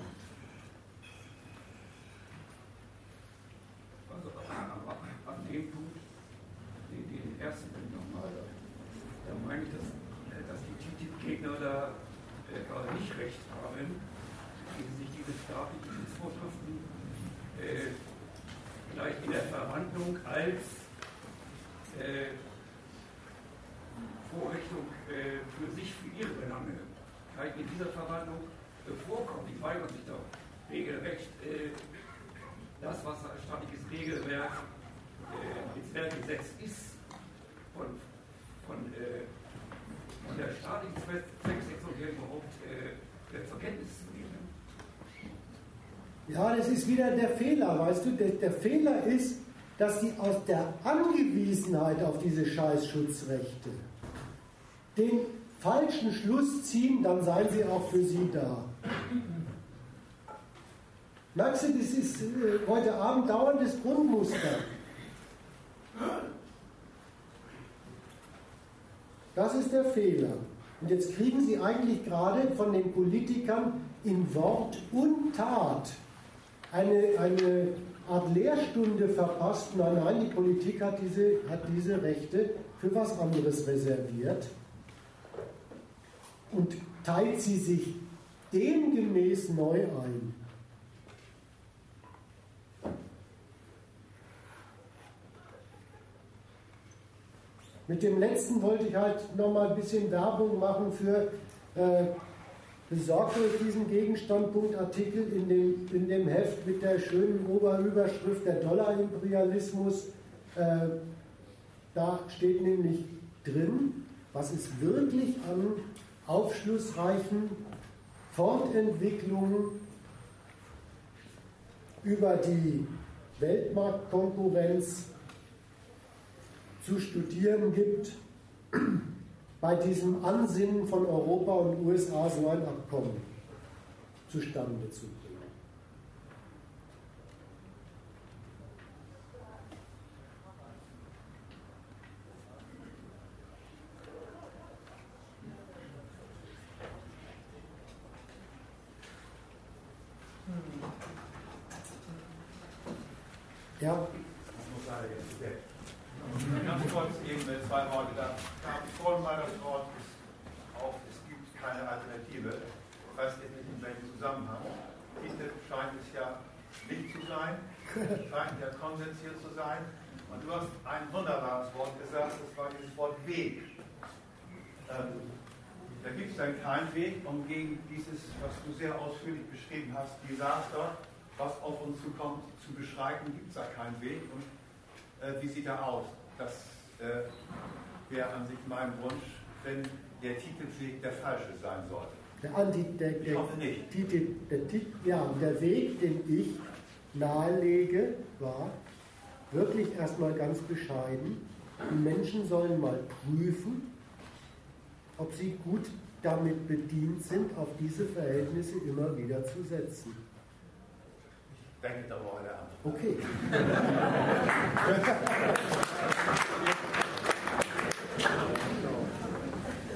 Also an dem Punkt, den, den ersten Punkt nochmal, da meine ich, dass, dass die TTIP-Gegner da äh, gerade nicht recht haben, wenn sie sich diese staatlichen Vorschriften äh, gleich in der Verhandlung als äh, Vorrichtung äh, für sich, für ihre Belange halt in dieser Verwandlung äh, vorkommt. Die weigern sich doch regelrecht, äh, das, was als staatliches Regelwerk äh, ins Werk gesetzt ist, von, von, äh, von der staatlichen Zwecksetzung her überhaupt äh, zur Kenntnis zu nehmen. Ja, das ist wieder der Fehler, weißt du? Der, der Fehler ist, dass sie aus der Angewiesenheit auf diese Scheißschutzrechte den falschen Schluss ziehen, dann seien sie auch für sie da. Merkst du, das ist äh, heute Abend dauerndes Grundmuster. Das ist der Fehler. Und jetzt kriegen Sie eigentlich gerade von den Politikern in Wort und Tat eine, eine Art Lehrstunde verpasst. Nein, nein, die Politik hat diese, hat diese Rechte für was anderes reserviert und teilt sie sich demgemäß neu ein. Mit dem letzten wollte ich halt nochmal ein bisschen Werbung machen für äh, besorgt euch diesen Gegenstandpunktartikel in dem, in dem Heft mit der schönen Oberüberschrift der Dollarimperialismus. Äh, da steht nämlich drin, was es wirklich an aufschlussreichen Fortentwicklungen über die Weltmarktkonkurrenz zu studieren gibt bei diesem Ansinnen von Europa und USA so ein Abkommen zustande zu bringen. Ja. Das muss leider jetzt weg. Ganz kurz eben zwei Worte. Da gab es vorhin mal das Wort, auch es gibt keine Alternative. Ich weiß jetzt nicht in welchem Zusammenhang. TTIP scheint es ja nicht zu sein, scheint ja Konsens hier zu sein. Und du hast ein wunderbares Wort gesagt, das war dieses Wort Weg. Ähm, da gibt es dann keinen Weg, um gegen dieses, was du sehr ausführlich beschrieben hast, Desaster, was auf uns zukommt, zu beschreiten, gibt es da keinen Weg. Und äh, wie sieht er aus? Das äh, wäre an sich mein Wunsch, wenn der Titelweg der falsche sein sollte. Der Anti, der, ich hoffe nicht. Titel, der, ja, der Weg, den ich nahelege, war wirklich erstmal ganz bescheiden. Die Menschen sollen mal prüfen, ob sie gut damit bedient sind, auf diese Verhältnisse immer wieder zu setzen denke darüber heute an. Okay.